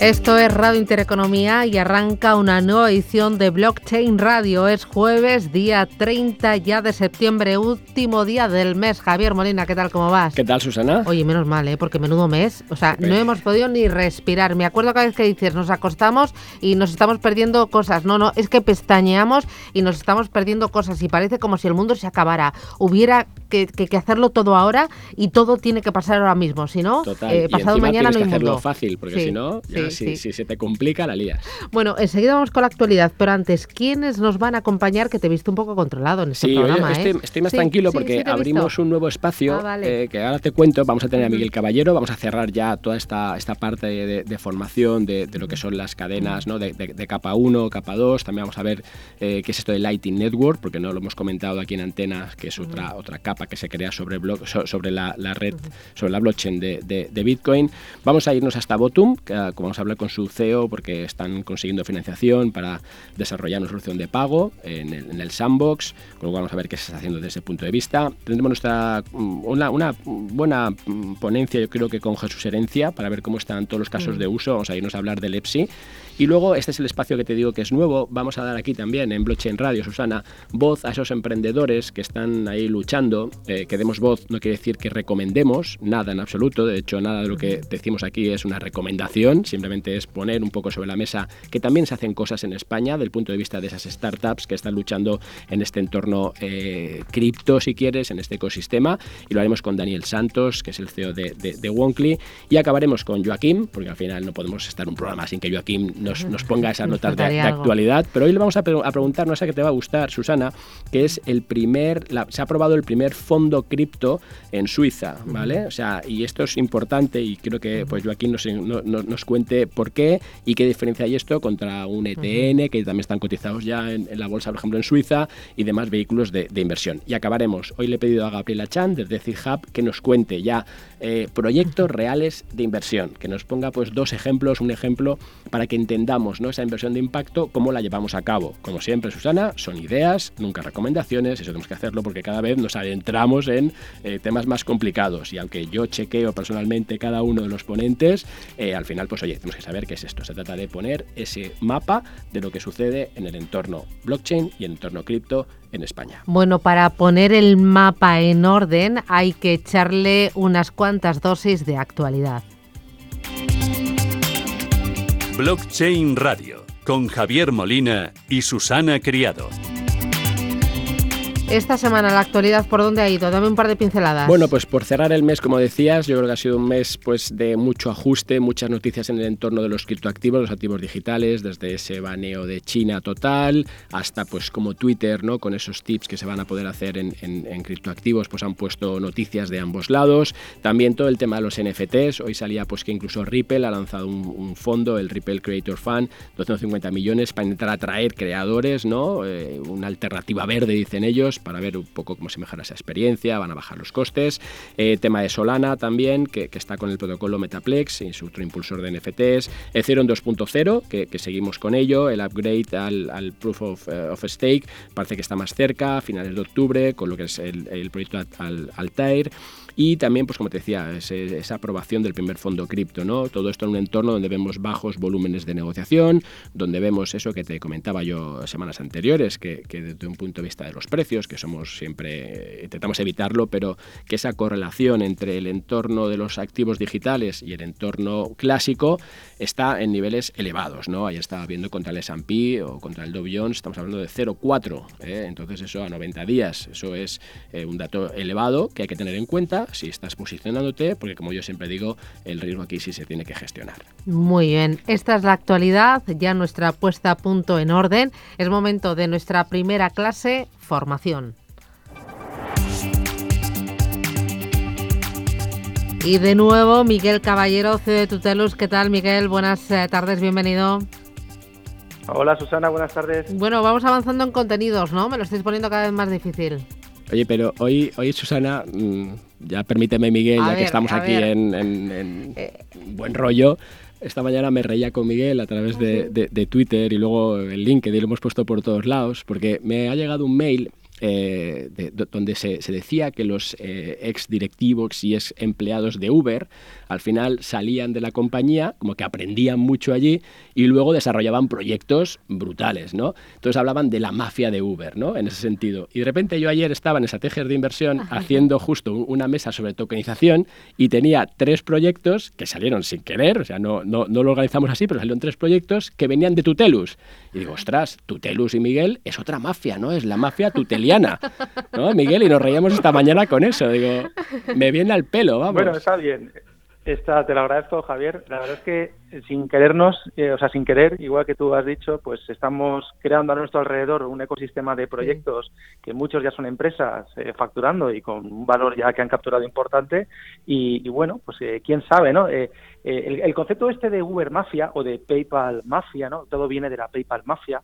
Esto es Radio Intereconomía y arranca una nueva edición de Blockchain Radio. Es jueves, día 30 ya de septiembre, último día del mes. Javier Molina, ¿qué tal? ¿Cómo vas? ¿Qué tal, Susana? Oye, menos mal, ¿eh? porque menudo mes. O sea, no hemos podido ni respirar. Me acuerdo cada vez que dices, nos acostamos y nos estamos perdiendo cosas. No, no, es que pestañeamos y nos estamos perdiendo cosas y parece como si el mundo se acabara. Hubiera que, hacerlo todo ahora y todo tiene que pasar ahora mismo. Si no, eh, pasado mañana no hay que hacerlo fácil, porque si no, si, se te complica, la lías. Bueno, enseguida vamos con la actualidad, pero antes, ¿quiénes nos van a acompañar? Que te he visto un poco controlado en este programa. Sí, ¿eh? estoy, más tranquilo porque abrimos un nuevo espacio ah, eh, que ahora te cuento. Vamos a tener a Miguel Caballero, vamos a cerrar ya toda esta, esta parte de, formación de, lo que son las cadenas ¿no? de, capa 1, capa 2. También vamos a ver eh, qué es esto de Lighting Network, porque no lo hemos comentado aquí en Antenas, que es otra, otra capa que se crea sobre, sobre la, red, sobre la blockchain de, Bitcoin. Vamos a irnos hasta Botum, que, como vamos a hablar con su CEO porque están consiguiendo financiación para desarrollar una solución de pago en el, sandbox, con lo cual vamos a ver qué se está haciendo desde ese punto de vista. Tendremos nuestra, mm, una, una buena mm, ponencia, yo creo que con Jesús Herencia, para ver cómo están todos los casos mm. de uso. Vamos a irnos a hablar del EPSI. Y luego, este es el espacio que te digo que es nuevo. Vamos a dar aquí también en Blockchain Radio, Susana, voz a esos emprendedores que están ahí luchando. Eh, que demos voz no quiere decir que recomendemos nada en absoluto. De hecho, nada de lo que decimos aquí es una recomendación. Simplemente es poner un poco sobre la mesa que también se hacen cosas en España del punto de vista de esas startups que están luchando en este entorno eh, cripto, si quieres, en este ecosistema. Y lo haremos con Daniel Santos, que es el CEO de, de, Wonkly. Y acabaremos con Joaquín, porque al final no podemos estar un programa sin que Joaquín nos, ponga esas notas de, actualidad. Pero hoy le vamos a, preguntar, no sé qué te va a gustar, Susana, que es el primer, se ha aprobado el primer fondo cripto en Suiza, ¿vale? O sea, y esto es importante y creo que pues Joaquín nos, nos cuente por qué y qué diferencia hay esto contra un ETN, que también están cotizados ya en, la bolsa, por ejemplo, en Suiza, y demás vehículos de, inversión. Y acabaremos. Hoy le he pedido a Gabriela Chan, desde CIHub, que nos cuente ya eh, proyectos reales de inversión, que nos ponga pues dos ejemplos, un ejemplo para que entendamos ¿no? esa inversión de impacto, cómo la llevamos a cabo. Como siempre, Susana, son ideas, nunca recomendaciones, eso tenemos que hacerlo porque cada vez nos adentramos en eh, temas más complicados y aunque yo chequeo personalmente cada uno de los ponentes, eh, al final, pues oye, tenemos que saber qué es esto. Se trata de poner ese mapa de lo que sucede en el entorno blockchain y en el entorno cripto en España. Bueno, para poner el mapa en orden hay que echarle unas cuantas dosis de actualidad. Blockchain Radio con Javier Molina y Susana Criado. Esta semana la actualidad, ¿por dónde ha ido? Dame un par de pinceladas. Bueno, pues por cerrar el mes, como decías, yo creo que ha sido un mes pues de mucho ajuste, muchas noticias en el entorno de los criptoactivos, los activos digitales, desde ese baneo de China total hasta pues como Twitter, ¿no? Con esos tips que se van a poder hacer en, criptoactivos, pues han puesto noticias de ambos lados. También todo el tema de los NFTs. Hoy salía pues que incluso Ripple ha lanzado un, fondo, el Ripple Creator Fund, 250 millones para intentar atraer creadores, ¿no? Eh, una alternativa verde, dicen ellos para ver un poco cómo se mejora esa experiencia, van a bajar los costes. Eh, tema de Solana también, que, está con el protocolo Metaplex otro impulsor de NFTs. Ethereum 2.0, que, seguimos con ello. El upgrade al, Proof of, eh, of, Stake parece que está más cerca, a finales de octubre, con lo que es el, proyecto Altair. Y también, pues como te decía, esa aprobación del primer fondo cripto, ¿no? Todo esto en un entorno donde vemos bajos volúmenes de negociación, donde vemos eso que te comentaba yo semanas anteriores, que, desde un punto de vista de los precios, que somos siempre, intentamos evitarlo, pero que esa correlación entre el entorno de los activos digitales y el entorno clásico está en niveles elevados, ¿no? Ahí estaba viendo contra el S&P o contra el Dow Jones, estamos hablando de 0,4, ¿eh? entonces eso a 90 días, eso es eh, un dato elevado que hay que tener en cuenta si estás posicionándote, porque como yo siempre digo, el riesgo aquí sí se tiene que gestionar. Muy bien, esta es la actualidad, ya nuestra puesta a punto en orden. Es momento de nuestra primera clase, formación. Y de nuevo, Miguel Caballero, CEO de Tutelus. ¿Qué tal, Miguel? Buenas eh, tardes, bienvenido. Hola, Susana, buenas tardes. Bueno, vamos avanzando en contenidos, ¿no? Me lo estáis poniendo cada vez más difícil. Oye, pero hoy, hoy Susana, mm, ya permíteme Miguel, ya que estamos aquí en, eh. buen rollo, esta mañana me reía con Miguel a través de, de, Twitter y luego el LinkedIn lo hemos puesto por todos lados, porque me ha llegado un mail eh, donde se, decía que los eh, ex directivos y ex empleados de Uber al final salían de la compañía, como que aprendían mucho allí y luego desarrollaban proyectos brutales, ¿no? Entonces hablaban de la mafia de Uber, ¿no? En ese sentido. Y de repente yo ayer estaba en estrategias de inversión haciendo justo una mesa sobre tokenización y tenía tres proyectos que salieron sin querer, o sea, no, no, no lo organizamos así, pero salieron tres proyectos que venían de Tutelus. Y digo, ostras, Tutelus y Miguel es otra mafia, ¿no? Es la mafia tuteliana, ¿no, Miguel? Y nos reíamos esta mañana con eso. Digo, me viene al pelo, vamos. Bueno, está bien. Esta, te lo agradezco, Javier. La verdad es que eh, sin querernos, eh, o sea, sin querer, igual que tú has dicho, pues estamos creando a nuestro alrededor un ecosistema de proyectos que muchos ya son empresas eh, facturando y con un valor ya que han capturado importante. Y, bueno, pues quién sabe, ¿no? El, concepto este de Uber Mafia o de PayPal Mafia, ¿no? Todo viene de la PayPal Mafia.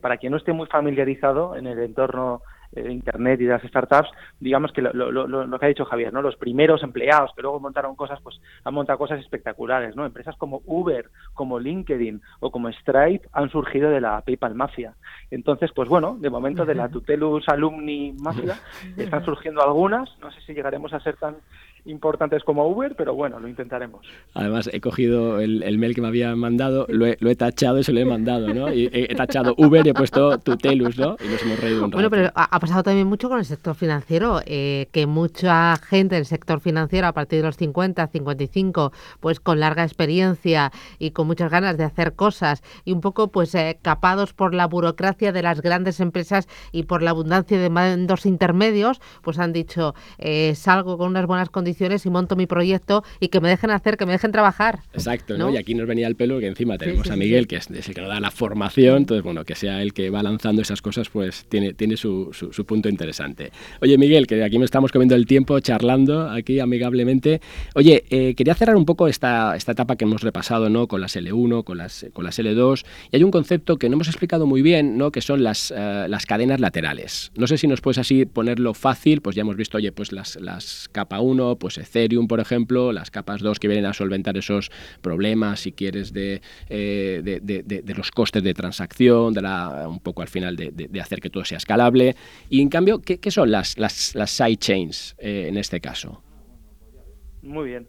para quien no esté muy familiarizado en el entorno Internet y de las startups, digamos que lo, lo, lo, que ha dicho Javier, ¿no? Los primeros empleados que luego montaron cosas, pues han montado cosas espectaculares, ¿no? Empresas como Uber, como LinkedIn o como Stripe han surgido de la PayPal Mafia. Entonces, pues bueno, de momento de la Tutelus Alumni Mafia están surgiendo algunas, no sé si llegaremos a ser tan importantes como Uber, pero bueno, lo intentaremos. Además, he cogido el, mail que me había mandado, lo he, tachado y se lo he mandado, ¿no? Y he, tachado Uber y he puesto Tutelus, ¿no? Y nos hemos reído un rato. Bueno, pero ha, pasado también mucho con el sector financiero, eh, que mucha gente del sector financiero a partir de los 50, 55, pues con larga experiencia y con muchas ganas de hacer cosas y un poco pues eh, capados por la burocracia de las grandes empresas y por la abundancia de mandos intermedios, pues han dicho, eh, salgo con unas buenas condiciones y monto mi proyecto y que me dejen hacer, que me dejen trabajar. Exacto, ¿no? Y aquí nos venía el pelo que encima tenemos a Miguel, que es, el que nos da la formación, entonces, bueno, que sea el que va lanzando esas cosas, pues tiene, tiene su, su, punto interesante. Oye, Miguel, que aquí me estamos comiendo el tiempo charlando aquí amigablemente. Oye, eh, quería cerrar un poco esta, esta etapa que hemos repasado, ¿no? Con las L1, con las, con las L2, y hay un concepto que no hemos explicado muy bien, ¿no? Que son las, eh, las cadenas laterales. No sé si nos puedes así ponerlo fácil, pues ya hemos visto, oye, pues las, las capa 1, pues Ethereum, por ejemplo, las capas 2 que vienen a solventar esos problemas, si quieres, de, eh, de, los costes de transacción, de la, un poco al final de, hacer que todo sea escalable. Y en cambio, ¿qué, son las, las, las sidechains eh, en este caso? Muy bien.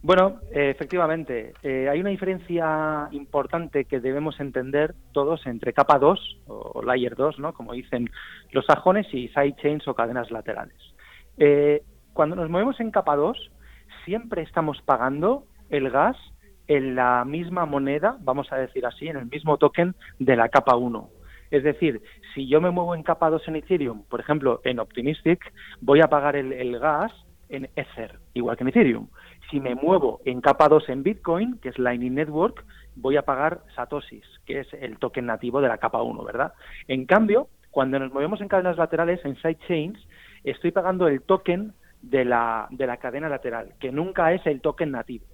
Bueno, efectivamente, eh, hay una diferencia importante que debemos entender todos entre capa 2 o layer 2, ¿no? como dicen los sajones, y sidechains o cadenas laterales. Cuando nos movemos en capa 2, siempre estamos pagando el gas en la misma moneda, vamos a decir así, en el mismo token de la capa 1. Es decir, si yo me muevo en capa 2 en Ethereum, por ejemplo, en Optimistic, voy a pagar el, gas en Ether, igual que en Ethereum. Si me muevo en capa 2 en Bitcoin, que es Lightning Network, voy a pagar Satoshis, que es el token nativo de la capa 1, ¿verdad? En cambio, cuando nos movemos en cadenas laterales, en sidechains, estoy pagando el token de la, de la cadena lateral, que nunca es el token nativo.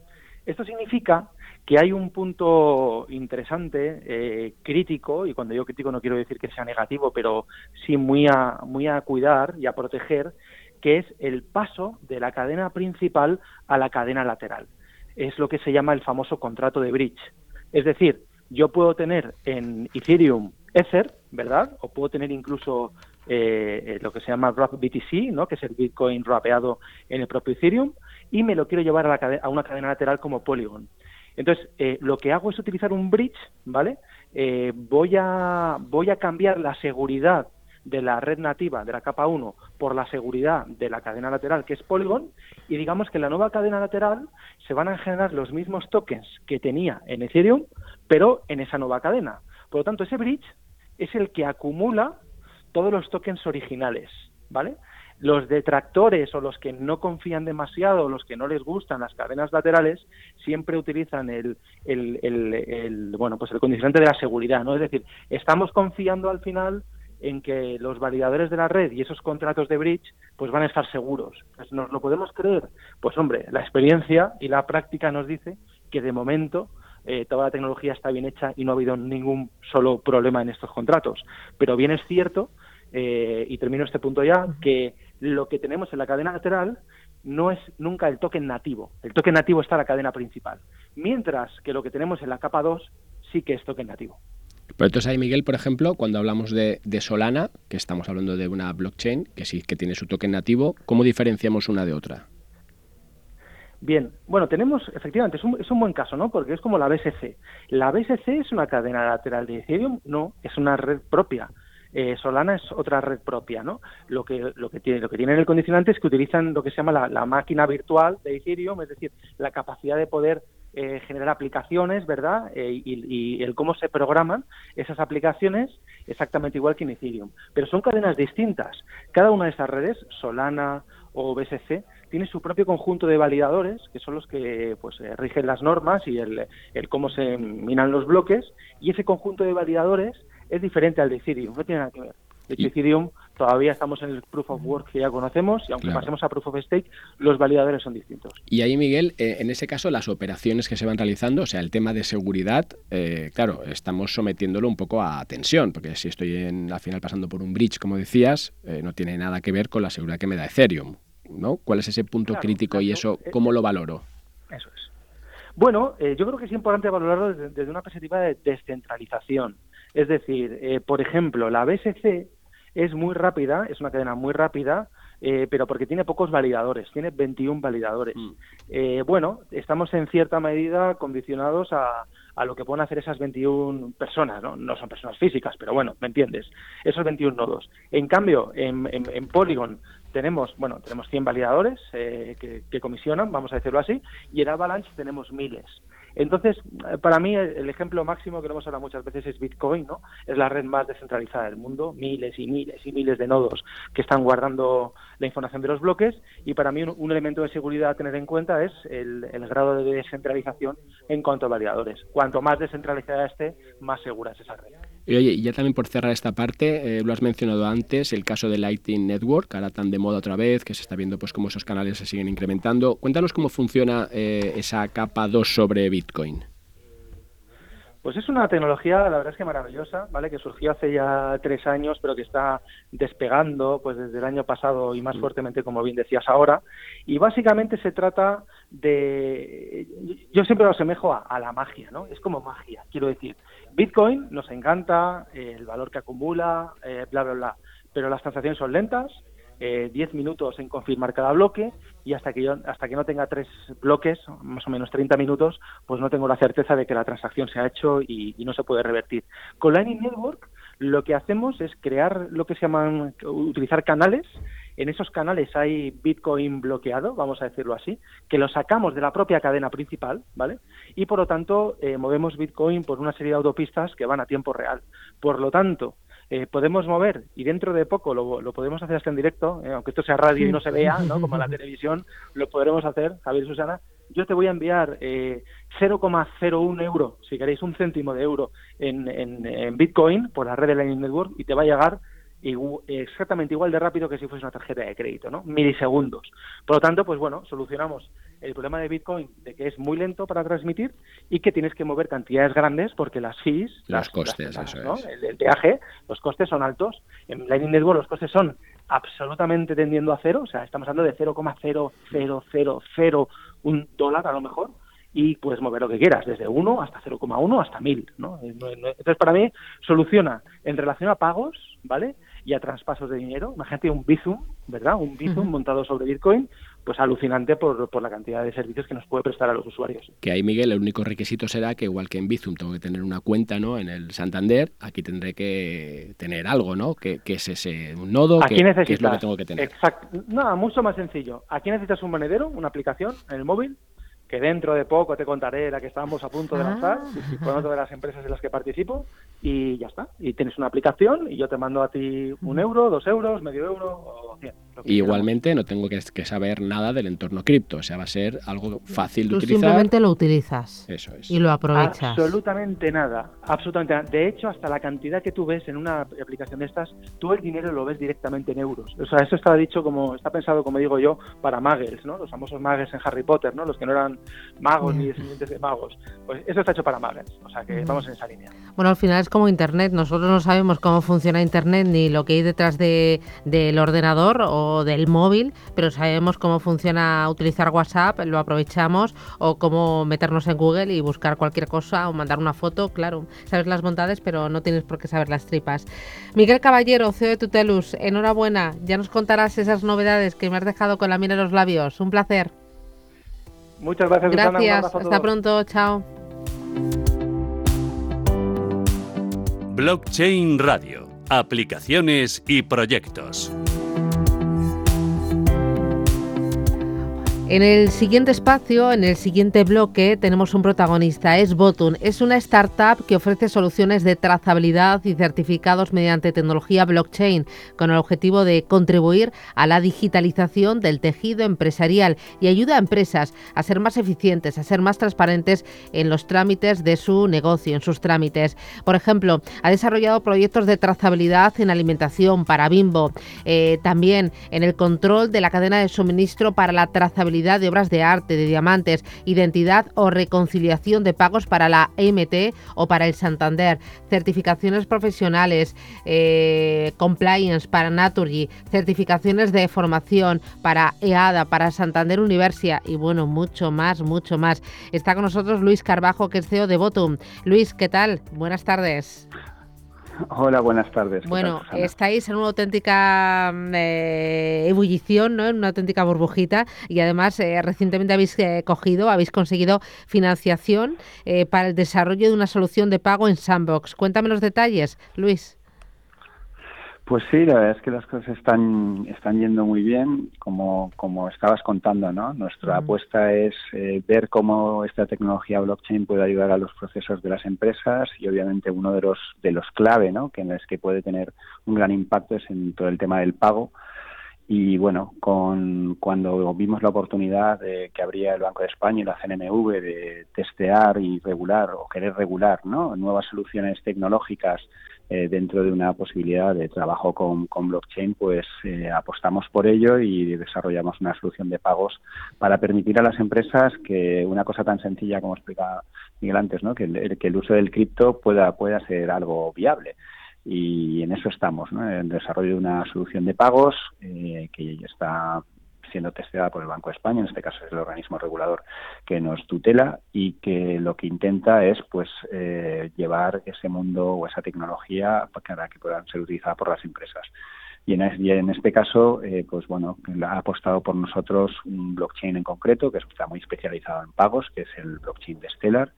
Esto significa que hay un punto interesante, eh, crítico, y cuando yo crítico no quiero decir que sea negativo, pero sí muy a, muy a cuidar y a proteger, que es el paso de la cadena principal a la cadena lateral. Es lo que se llama el famoso contrato de bridge. Es decir, yo puedo tener en Ethereum Ether, ¿verdad? O puedo tener incluso eh, eh, lo que se llama Wrap BTC, ¿no? que es el Bitcoin rapeado en el propio Ethereum, y me lo quiero llevar a, a una cadena lateral como Polygon. Entonces, eh, lo que hago es utilizar un bridge, ¿vale? voy, a, voy a cambiar la seguridad de la red nativa de la capa 1 por la seguridad de la cadena lateral que es Polygon y digamos que en la nueva cadena lateral se van a generar los mismos tokens que tenía en Ethereum, pero en esa nueva cadena. Por lo tanto, ese bridge es el que acumula todos los tokens originales, ¿vale? Los detractores o los que no confían demasiado, los que no les gustan las cadenas laterales, siempre utilizan el, el, bueno, pues el condicionante de la seguridad, ¿no? Es decir, estamos confiando al final en que los validadores de la red y esos contratos de bridge pues van a estar seguros. Pues, ¿Nos lo podemos creer? Pues hombre, la experiencia y la práctica nos dice que de momento eh, toda la tecnología está bien hecha y no ha habido ningún solo problema en estos contratos. Pero bien es cierto y termino este punto ya, que lo que tenemos en la cadena lateral no es nunca el token nativo. El token nativo está en la cadena principal. Mientras que lo que tenemos en la capa 2 sí que es token nativo. Pero entonces ahí, Miguel, por ejemplo, cuando hablamos de, Solana, que estamos hablando de una blockchain que sí que tiene su token nativo, ¿cómo diferenciamos una de otra? Bien, bueno, tenemos, efectivamente, es un, es un, buen caso, ¿no? Porque es como la BSC. ¿La BSC es una cadena lateral de Ethereum? No, es una red propia. Eh, Solana es otra red propia, ¿no? Lo que, lo que tiene, lo que tiene el condicionante es que utilizan lo que se llama la, máquina virtual de Ethereum, es decir, la capacidad de poder eh, generar aplicaciones, ¿verdad? Eh, y, el cómo se programan esas aplicaciones exactamente igual que en Ethereum. Pero son cadenas distintas. Cada una de esas redes, Solana o BSC, tiene su propio conjunto de validadores, que son los que pues rigen las normas y el, el cómo se minan los bloques, y ese conjunto de validadores es diferente al de Ethereum, no tiene nada que ver. De hecho, Ethereum todavía estamos en el Proof of Work que ya conocemos y aunque pasemos a Proof of Stake, los validadores son distintos. Y ahí, Miguel, eh, en ese caso, las operaciones que se van realizando, o sea, el tema de seguridad, eh, claro, estamos sometiéndolo un poco a tensión, porque si estoy en, al final pasando por un bridge, como decías, eh, no tiene nada que ver con la seguridad que me da Ethereum, ¿no? ¿Cuál es ese punto crítico y eso, cómo lo valoro? Eso es. Bueno, yo creo que es importante valorarlo desde una perspectiva de descentralización. Es decir, eh, por ejemplo, la BSC es muy rápida, es una cadena muy rápida, eh, pero porque tiene pocos validadores, tiene 21 validadores. Mm. Eh, bueno, estamos en cierta medida condicionados a, a, lo que pueden hacer esas 21 personas, ¿no? No son personas físicas, pero bueno, ¿me entiendes? Esos 21 nodos. En cambio, en, en, Polygon tenemos, bueno, tenemos 100 validadores que, que, comisionan, vamos a decirlo así, y en Avalanche tenemos miles. Entonces, para mí el ejemplo máximo que lo hemos hablado muchas veces es Bitcoin, ¿no? Es la red más descentralizada del mundo, miles y miles y miles de nodos que están guardando la información de los bloques y para mí un, elemento de seguridad a tener en cuenta es el, grado de descentralización en cuanto a validadores. Cuanto más descentralizada esté, más segura es esa red. Y oye, y ya también por cerrar esta parte, eh, lo has mencionado antes, el caso de Lightning Network, ahora tan de moda otra vez, que se está viendo pues cómo esos canales se siguen incrementando. Cuéntanos cómo funciona eh, esa capa 2 sobre Bitcoin. Pues es una tecnología, la verdad es que maravillosa, ¿vale? Que surgió hace ya tres años, pero que está despegando, pues desde el año pasado y más mm. fuertemente, como bien decías ahora. Y básicamente se trata de, yo siempre lo asemejo a la magia, ¿no? Es como magia, quiero decir. Bitcoin nos encanta, el valor que acumula, eh, bla, bla, bla, pero las transacciones son lentas, eh, 10 minutos en confirmar cada bloque y hasta que yo hasta que no tenga tres bloques, más o menos 30 minutos, pues no tengo la certeza de que la transacción se ha hecho y, no se puede revertir. Con Lightning Network lo que hacemos es crear lo que se llaman, utilizar canales en esos canales hay Bitcoin bloqueado, vamos a decirlo así, que lo sacamos de la propia cadena principal, ¿vale? Y por lo tanto eh, movemos Bitcoin por una serie de autopistas que van a tiempo real. Por lo tanto, eh, podemos mover y dentro de poco lo, podemos hacer hasta en directo, eh, aunque esto sea radio y no se vea, ¿no? Como en la televisión, lo podremos hacer, Javier y Susana. Yo te voy a enviar 0,01 euro, si queréis un céntimo de euro en, en Bitcoin por la red de Lightning Network y te va a llegar exactamente igual de rápido que si fuese una tarjeta de crédito, ¿no? Milisegundos. Por lo tanto, pues bueno, solucionamos el problema de Bitcoin de que es muy lento para transmitir y que tienes que mover cantidades grandes porque las fees, las, costes, eso es. el, peaje, los costes son altos. En Lightning Network los costes son absolutamente tendiendo a cero, o sea, estamos hablando de 0,0001 un dólar a lo mejor y puedes mover lo que quieras, desde 1 hasta 0,1 hasta 1000. ¿no? Entonces, para mí, soluciona en relación a pagos, ¿vale? y a traspasos de dinero. Imagínate un Bizum, ¿verdad? Un Bizum montado sobre Bitcoin, pues alucinante por, por, la cantidad de servicios que nos puede prestar a los usuarios. Que ahí, Miguel, el único requisito será que igual que en Bizum tengo que tener una cuenta ¿no? en el Santander, aquí tendré que tener algo, ¿no? Que, es ese un nodo, aquí que, necesitas, es lo que tengo que tener. Exacto. Nada, mucho más sencillo. Aquí necesitas un monedero, una aplicación en el móvil, que dentro de poco te contaré la que estábamos a punto de lanzar ah. con otra de las empresas en las que participo y ya está. Y tienes una aplicación y yo te mando a ti un euro, dos euros, medio euro o cien igualmente no tengo que, saber nada del entorno cripto, o sea, va a ser algo fácil de Tú utilizar. Simplemente lo utilizas. Eso es. Y lo aprovechas. Absolutamente nada, absolutamente nada. De hecho, hasta la cantidad que tú ves en una aplicación de estas, tú el dinero lo ves directamente en euros. O sea, eso está dicho como, está pensado, como digo yo, para muggles, ¿no? Los famosos muggles en Harry Potter, ¿no? Los que no eran magos ni descendientes de magos. Pues eso está hecho para muggles, o sea que vamos en esa línea. Bueno, al final es como Internet. Nosotros no sabemos cómo funciona Internet ni lo que hay detrás de, del ordenador o del móvil, pero sabemos cómo funciona utilizar WhatsApp, lo aprovechamos, o cómo meternos en Google y buscar cualquier cosa o mandar una foto. Claro, sabes las bondades, pero no tienes por qué saber las tripas. Miguel Caballero, CEO de Tutelus, enhorabuena. Ya nos contarás esas novedades que me has dejado con la mira en los labios. Un placer. Muchas gracias. Gracias. Hasta pronto. Chao. Blockchain Radio. Aplicaciones y proyectos. En el siguiente espacio, en el siguiente bloque, tenemos un protagonista, es Botun. Es una startup que ofrece soluciones de trazabilidad y certificados mediante tecnología blockchain, con el objetivo de contribuir a la digitalización del tejido empresarial y ayuda a empresas a ser más eficientes, a ser más transparentes en los trámites de su negocio, en sus trámites. Por ejemplo, ha desarrollado proyectos de trazabilidad en alimentación para Bimbo, eh, también en el control de la cadena de suministro para la trazabilidad de obras de arte, de diamantes, identidad o reconciliación de pagos para la EMT o para el Santander, certificaciones profesionales, eh, compliance para Naturgy, certificaciones de formación para EADA, para Santander Universia y bueno, mucho más, mucho más. Está con nosotros Luis Carbajo, que es CEO de Votum. Luis, ¿qué tal? Buenas tardes. Hola, buenas tardes. Bueno, estáis en una auténtica mm, eh, ebullición, ¿no? en una auténtica burbujita y además eh, recientemente habéis eh, cogido, habéis conseguido financiación para el desarrollo de una solución de pago en Sandbox. Cuéntame los detalles, Luis. Pues sí, la verdad es que las cosas están, están yendo muy bien, como, como estabas contando, ¿no? Nuestra apuesta es eh, ver cómo esta tecnología blockchain puede ayudar a los procesos de las empresas y obviamente uno de los, de los clave, ¿no? Que en los que puede tener un gran impacto es en todo el tema del pago. Y bueno, con, cuando vimos la oportunidad de que habría el Banco de España y la CNMV de testear y regular o querer regular ¿no? nuevas soluciones tecnológicas eh, dentro de una posibilidad de trabajo con, con blockchain, pues eh, apostamos por ello y desarrollamos una solución de pagos para permitir a las empresas que una cosa tan sencilla como explica Miguel antes, ¿no? que, el, que el uso del cripto pueda, pueda ser algo viable y en eso estamos, ¿no? en el desarrollo de una solución de pagos eh, que ya está siendo testeada por el Banco de España, en este caso es el organismo regulador que nos tutela y que lo que intenta es pues eh, llevar ese mundo o esa tecnología para que puedan ser utilizada por las empresas. Y en, este caso, eh, pues bueno, ha apostado por nosotros un blockchain en concreto que está muy especializado en pagos, que es el blockchain de Stellar,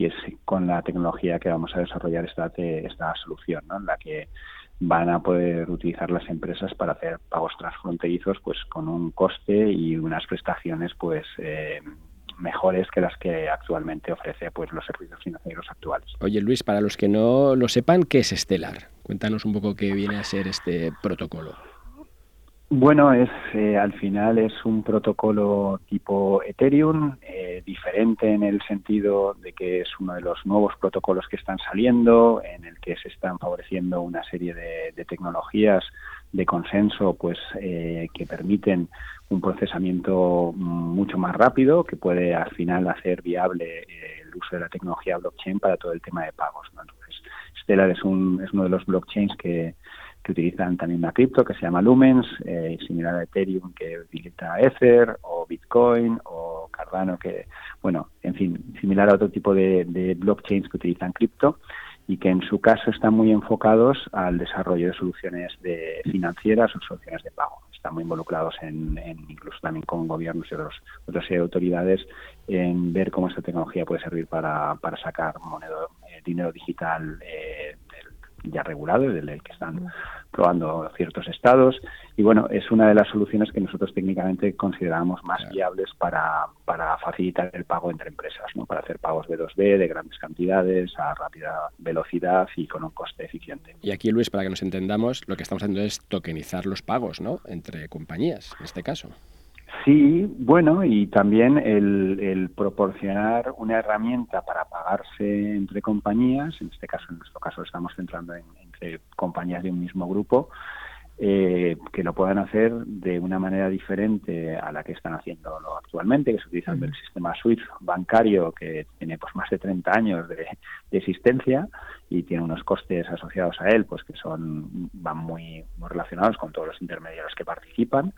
y es con la tecnología que vamos a desarrollar esta, esta solución, ¿no? en la que van a poder utilizar las empresas para hacer pagos transfronterizos pues con un coste y unas prestaciones pues eh, mejores que las que actualmente ofrece pues los servicios financieros actuales. Oye Luis, para los que no lo sepan, ¿qué es Stellar? Cuéntanos un poco qué viene a ser este protocolo. Bueno, es eh, al final es un protocolo tipo Ethereum, eh, diferente en el sentido de que es uno de los nuevos protocolos que están saliendo, en el que se están favoreciendo una serie de, tecnologías de consenso, pues eh, que permiten un procesamiento mucho más rápido, que puede al final hacer viable el uso de la tecnología blockchain para todo el tema de pagos. Entonces, Stellar es, un, es uno de los blockchains que que utilizan también una cripto que se llama Lumens, eh, similar a Ethereum que utiliza Ether o Bitcoin o Cardano que, bueno, en fin, similar a otro tipo de, blockchains que utilizan cripto y que en su caso están muy enfocados al desarrollo de soluciones de financieras o soluciones de pago. Están muy involucrados en, incluso también con gobiernos y otros, otras autoridades en ver cómo esta tecnología puede servir para, para sacar moneda, eh, dinero digital eh, ya regulado, del que están probando ciertos estados. Y bueno, es una de las soluciones que nosotros técnicamente consideramos más viables para, para facilitar el pago entre empresas, ¿no? para hacer pagos B2B de grandes cantidades a rápida velocidad y con un coste eficiente. Y aquí, Luis, para que nos entendamos, lo que estamos haciendo es tokenizar los pagos ¿no? entre compañías, en este caso. Sí, bueno, y también el, proporcionar una herramienta para pagarse entre compañías, en este caso, en nuestro caso, estamos centrando en, entre compañías de un mismo grupo, eh, que lo puedan hacer de una manera diferente a la que están haciéndolo actualmente, que es utilizando el sistema SWIFT bancario que tiene pues más de 30 años de, existencia y tiene unos costes asociados a él, pues que son van muy, muy relacionados con todos los intermediarios que participan.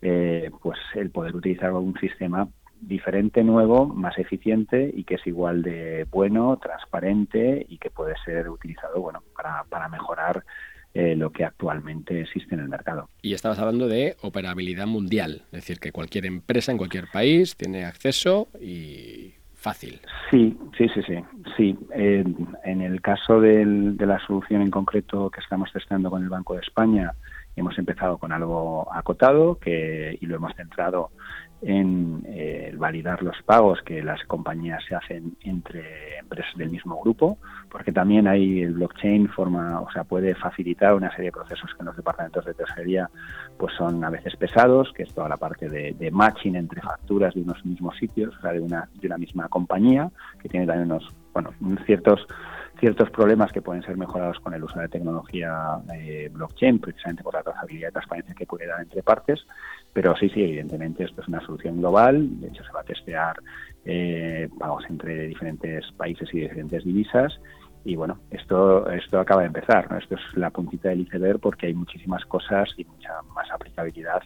Eh, pues el poder utilizar un sistema diferente, nuevo, más eficiente y que es igual de bueno, transparente y que puede ser utilizado bueno para, para mejorar eh, lo que actualmente existe en el mercado. Y estabas hablando de operabilidad mundial, es decir, que cualquier empresa en cualquier país tiene acceso y fácil. Sí, sí, sí, sí. sí. en el caso de la solución en concreto que estamos testando con el Banco de España, Hemos empezado con algo acotado que, y lo hemos centrado en eh, validar los pagos que las compañías se hacen entre empresas del mismo grupo, porque también hay el blockchain forma, o sea, puede facilitar una serie de procesos que en los departamentos de tesorería pues son a veces pesados, que es toda la parte de, de matching entre facturas de unos mismos sitios, o sea, de una de una misma compañía que tiene también unos bueno ciertos ciertos problemas que pueden ser mejorados con el uso de tecnología eh, blockchain, precisamente por la trazabilidad y transparencia que puede dar entre partes. Pero sí, sí, evidentemente esto es una solución global. De hecho, se va a testear eh, pagos entre diferentes países y diferentes divisas. Y bueno, esto, esto acaba de empezar. ¿no? Esto es la puntita del iceberg porque hay muchísimas cosas y mucha más aplicabilidad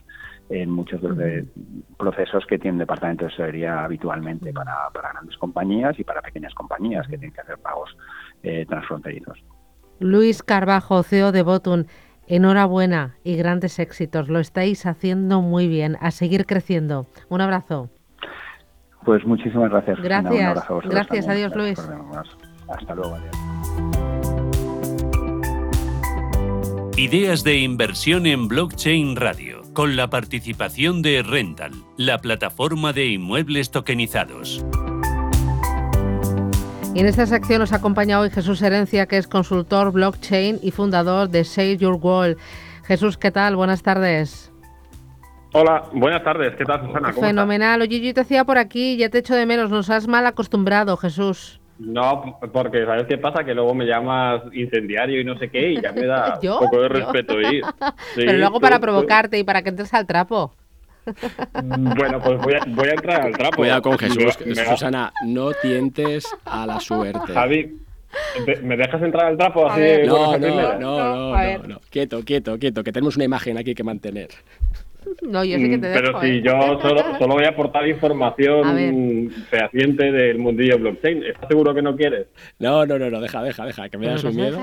en muchos de los procesos que tiene el departamento de tesorería habitualmente para, para grandes compañías y para pequeñas compañías que tienen que hacer pagos eh, transfronterizos. Luis Carbajo, CEO de Botun, enhorabuena y grandes éxitos. Lo estáis haciendo muy bien. A seguir creciendo. Un abrazo. Pues muchísimas gracias. Gracias. gracias. Adiós, Luis. Hasta luego. Adiós. Ideas de inversión en blockchain radio, con la participación de Rental, la plataforma de inmuebles tokenizados. Y en esta sección nos acompaña hoy Jesús Herencia, que es consultor blockchain y fundador de Save Your World. Jesús, ¿qué tal? Buenas tardes. Hola, buenas tardes. ¿Qué tal, Susana? Fenomenal. Oye, yo te decía por aquí, ya te echo de menos. Nos has mal acostumbrado, Jesús. No, porque ¿sabes qué pasa? Que luego me llamas incendiario y no sé qué y ya me da un poco de respeto ir. Pero luego para provocarte y para que entres al trapo. Bueno, pues voy a, voy a entrar al trapo. Cuidado con Jesús. Susana, no tientes a la suerte. Javi, ¿me dejas entrar al trapo así? No, no, no, no, no, Quieto, quieto, quieto, que tenemos una imagen aquí que mantener. No, yo sí que te mm, Pero si ¿eh? yo solo, solo, voy a aportar información fehaciente del mundillo blockchain. ¿Estás seguro que no quieres? No, no, no, no, deja, deja, deja, que me das un miedo.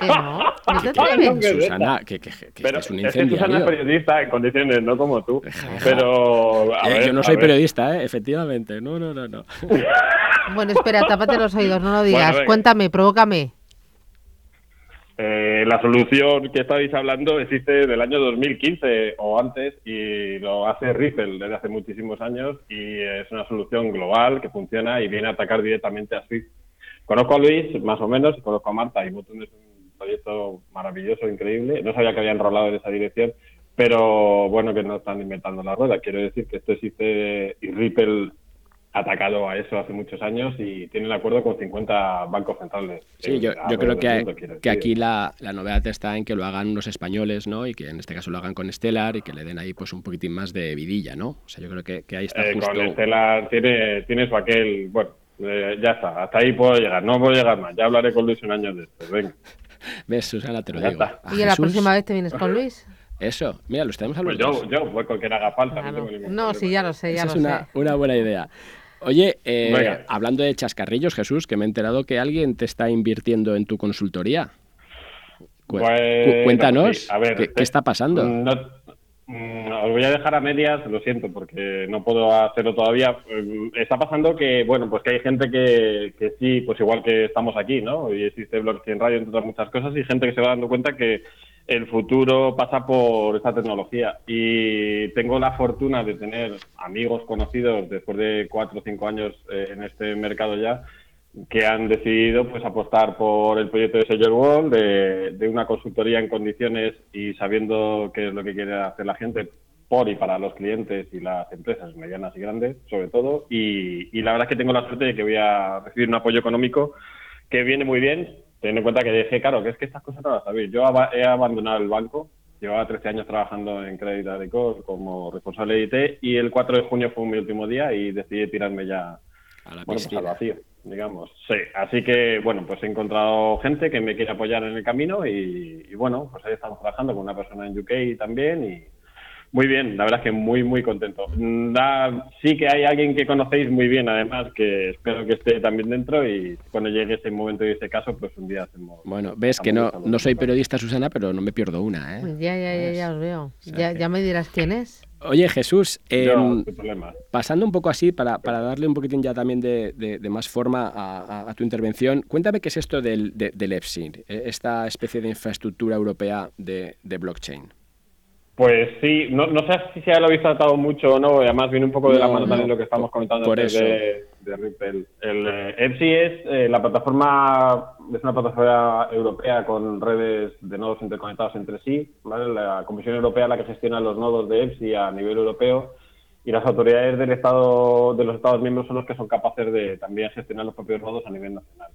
Que no, no te Susana, que, que, que, pero es un incendio. Susana es periodista en condiciones, no como tú. Pero, a eh, ver, yo no soy periodista, ¿eh? efectivamente. No, no, no, no. Bueno, espera, tápate los oídos, no lo digas. Cuéntame, provócame. Eh, la solución que estáis hablando existe del año 2015 o antes y lo hace Ripple desde hace muchísimos años y es una solución global que funciona y viene a atacar directamente a Swift. Conozco a Luis más o menos y conozco a Marta y es un proyecto maravilloso, increíble. No sabía que había enrolado en esa dirección, pero bueno que no están inventando la rueda. Quiero decir que esto existe y Ripple atacado a eso hace muchos años y tiene el acuerdo con 50 bancos centrales. Sí, yo, creo que, que aquí la, la, novedad está en que lo hagan los españoles, ¿no? Y que en este caso lo hagan con Stellar y que le den ahí pues un poquitín más de vidilla, ¿no? O sea, yo creo que, que ahí está eh, justo... Con Stellar tiene, tiene su aquel... Bueno, eh, ya está, hasta ahí puedo llegar, no puedo llegar más. Ya hablaré con Luis un año después, venga. ¿Ves, Susana? Te lo digo. ¿Y la próxima vez te vienes con Luis? Eso, mira, lo estamos hablando. Pues yo, yo, pues cualquier haga falta. No, sí, ya lo sé, ya Esa lo es una, una buena idea. Oye, eh, hablando de chascarrillos, Jesús, que me he enterado que alguien te está invirtiendo en tu consultoría. Pues, cuéntanos, ¿qué, está pasando? Mm, os voy a dejar a medias, lo siento, porque no puedo hacerlo todavía. Mm, está pasando que, bueno, pues que hay gente que, que sí, pues igual que estamos aquí, ¿no? Y existe Blockchain Radio, entre otras muchas cosas, y gente que se va dando cuenta que el futuro pasa por esta tecnología. Y tengo la fortuna de tener amigos conocidos después de cuatro o cinco años eh, en este mercado ya, que han decidido pues apostar por el proyecto de Seller World, de, una consultoría en condiciones y sabiendo qué es lo que quiere hacer la gente por y para los clientes y las empresas medianas y grandes, sobre todo. Y, la verdad es que tengo la suerte de que voy a recibir un apoyo económico que viene muy bien, teniendo en cuenta que dije, claro, que es que estas cosas no las sabéis. Yo he abandonado el banco, llevaba 13 años trabajando en Credit Agricole como responsable de IT y el 4 de junio fue mi último día y decidí tirarme ya a la pues al vacío digamos. Sí, así que bueno, pues he encontrado gente que me quiere apoyar en el camino y, bueno, pues ahí estamos trabajando con una persona en UK también y muy bien, la verdad es que muy, muy contento. Da, sí que hay alguien que conocéis muy bien, además, que espero que esté también dentro y cuando llegue ese momento y ese caso, pues un día hacemos... Bueno, ves que no, no soy periodista, Susana, pero no me pierdo una, ¿eh? Ya, ya, ya, ya os veo. ya, ya me dirás quién es. Oye, Jesús, em, pasando un poco así, para, darle un poquitín ya también de, más forma a, tu intervención, cuéntame qué es esto del, del EFSI, e, esta especie de infraestructura europea de blockchain. Pues sí, no, no sé si se lo habéis tratado mucho o no, además viene un poco de la mano también lo que estamos comentando por eso. De, de, Ripple. El eh, EPSI es eh, la plataforma, es una plataforma europea con redes de nodos interconectados entre sí, ¿vale? La Comisión Europea es la que gestiona los nodos de EPSI a nivel europeo y las autoridades del Estado, de los Estados miembros son los que son capaces de también gestionar los propios nodos a nivel nacional.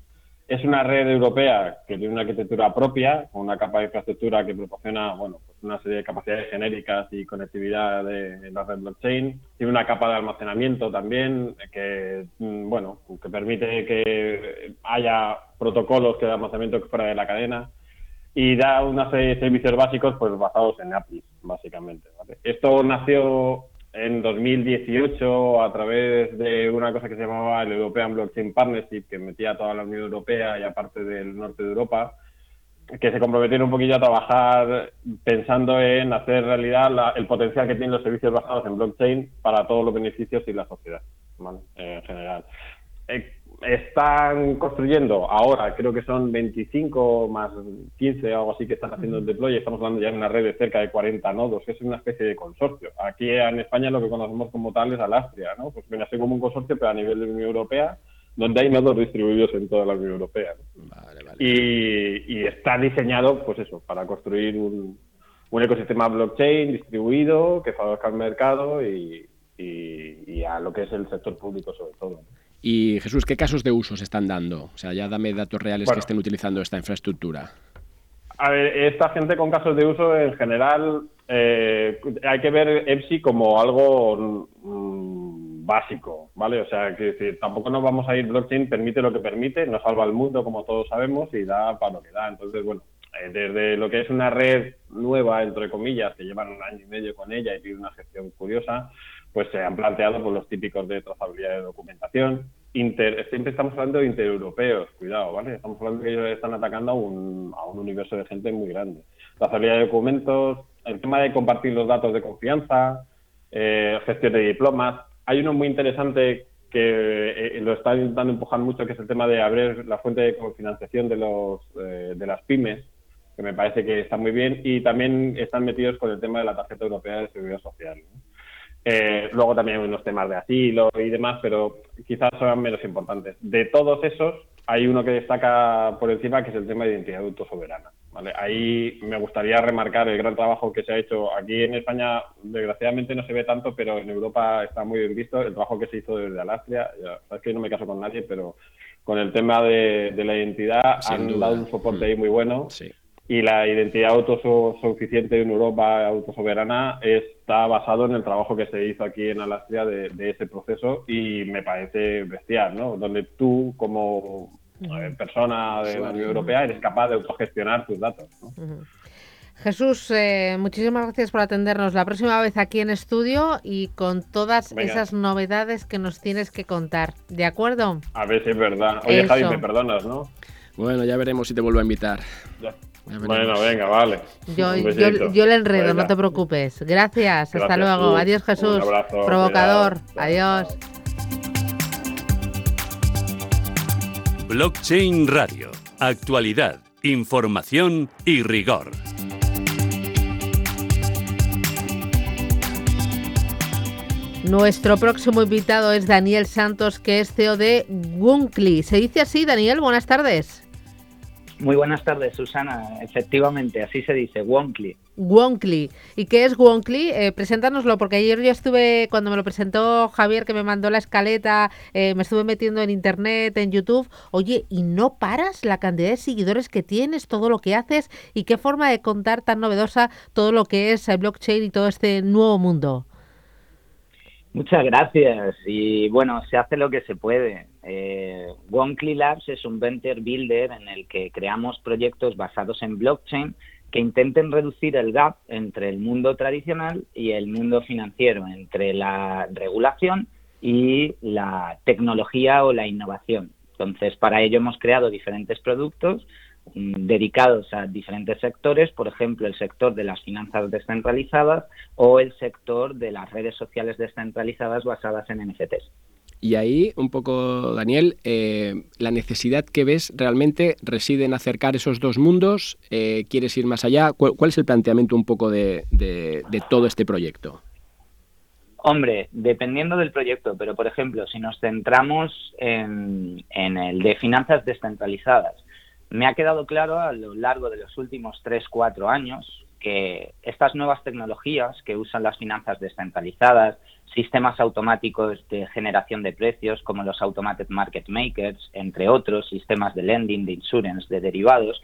Es una red europea que tiene una arquitectura propia, con una capa de infraestructura que proporciona bueno, pues una serie de capacidades genéricas y conectividad de, la red blockchain. Tiene una capa de almacenamiento también que, mm, bueno, que permite que haya protocolos de almacenamiento fuera de la cadena y da una serie de servicios básicos pues basados en APIs, básicamente. Esto nació en 2018 a través de una cosa que se llamaba el European Blockchain Partnership, que metía a toda la Unión Europea y aparte del norte de Europa, que se comprometieron un poquillo a trabajar pensando en hacer realidad el potencial que tienen los servicios basados en blockchain para todos los beneficios y la sociedad en general. Eh, están construyendo ahora, creo que son 25 más 15 o algo así que están haciendo el deploy. Estamos hablando ya de una red de cerca de 40 nodos, que es una especie de consorcio. Aquí en España lo que conocemos como tal es Alastria, ¿no? Pues viene así como un consorcio, pero a nivel de Unión Europea, donde hay nodos distribuidos en toda la Unión Europea. Y, está diseñado, pues eso, para construir un, ecosistema blockchain distribuido que favorezca al mercado y, y a lo que es el sector público sobre todo. Y Jesús, ¿qué casos de uso se están dando? O sea, ya dame datos reales que estén utilizando esta infraestructura. A ver, esta gente con casos de uso en general eh, hay que ver EPSI como algo mm, básico, ¿vale? O sea, que tampoco nos vamos a ir, blockchain permite lo que permite, no salva el mundo como todos sabemos y da para lo que da. Entonces, bueno, eh, desde lo que es una red nueva, entre comillas, que llevan un año y medio con ella y tiene una gestión curiosa, pues se han planteado por los típicos de trazabilidad de documentación. Inter, siempre estamos hablando de intereuropeos, cuidado, ¿vale? Estamos hablando de que ellos están atacando a un, a un universo de gente muy grande. Trazabilidad de documentos, el tema de compartir los datos de confianza, eh, gestión de diplomas. Hay uno muy interesante que eh, lo está intentando empujar mucho, que es el tema de abrir la fuente de financiación de, los, eh, de las pymes, que me parece que está muy bien, y también están metidos con el tema de la tarjeta europea de seguridad social. Eh, luego también hay unos temas de asilo y demás, pero quizás son menos importantes. De todos esos, hay uno que destaca por encima, que es el tema de identidad autosoberana. ¿vale? Ahí me gustaría remarcar el gran trabajo que se ha hecho. Aquí en España, desgraciadamente, no se ve tanto, pero en Europa está muy bien visto el trabajo que se hizo desde Alastria. Ya, sabes que no me caso con nadie, pero con el tema de, la identidad han dado un soporte ahí muy bueno. Sí y la identidad autosuficiente en Europa autosoberana está basado en el trabajo que se hizo aquí en Alastria de, ese proceso y me parece bestial, ¿no? Donde tú como persona de la Unión Europea eres capaz de autogestionar tus datos. Jesús, eh, muchísimas gracias por atendernos la próxima vez aquí en estudio y con todas esas novedades que nos tienes que contar. ¿De acuerdo? A ver si es verdad. Oye, Javi, me perdonas, ¿no? Bueno, ya veremos si te vuelvo a invitar. Bueno, venga, vale. Yo, yo, le enredo, no te preocupes. Gracias, hasta luego. Adiós, Jesús. Provocador. Adiós. Blockchain Radio. Actualidad, información y rigor. Nuestro próximo invitado es Daniel Santos, que es CEO de Wunkly. ¿Se dice así, Daniel? Buenas tardes. Muy buenas tardes, Susana. Efectivamente, así se dice, Wonkly. Wonkly. ¿Y qué es Wonkly? Eh, preséntanoslo, porque ayer yo estuve, cuando me lo presentó Javier, que me mandó la escaleta, eh, me estuve metiendo en internet, en YouTube. Oye, ¿y no paras la cantidad de seguidores que tienes, todo lo que haces y qué forma de contar tan novedosa todo lo que es eh, blockchain y todo este nuevo mundo? Muchas gracias. Y bueno, se hace lo que se puede. Eh, Labs es un venture builder en el que creamos proyectos basados en blockchain que intenten reducir el gap entre el mundo tradicional y el mundo financiero, entre la regulación y la tecnología o la innovación. Entonces, para ello hemos creado diferentes productos dedicados a diferentes sectores, por ejemplo, el sector de las finanzas descentralizadas o el sector de las redes sociales descentralizadas basadas en NFTs. Y ahí, un poco, Daniel, eh, la necesidad que ves realmente reside en acercar esos dos mundos. Eh, ¿Quieres ir más allá? ¿Cuál, es el planteamiento un poco de, todo este proyecto? Hombre, dependiendo del proyecto, pero por ejemplo, si nos centramos en el de finanzas descentralizadas, me ha quedado claro a lo largo de los últimos 3-4 años que estas nuevas tecnologías que usan las finanzas descentralizadas, sistemas automáticos de generación de precios como los Automated Market Makers, entre otros, sistemas de lending, de insurance, de derivados,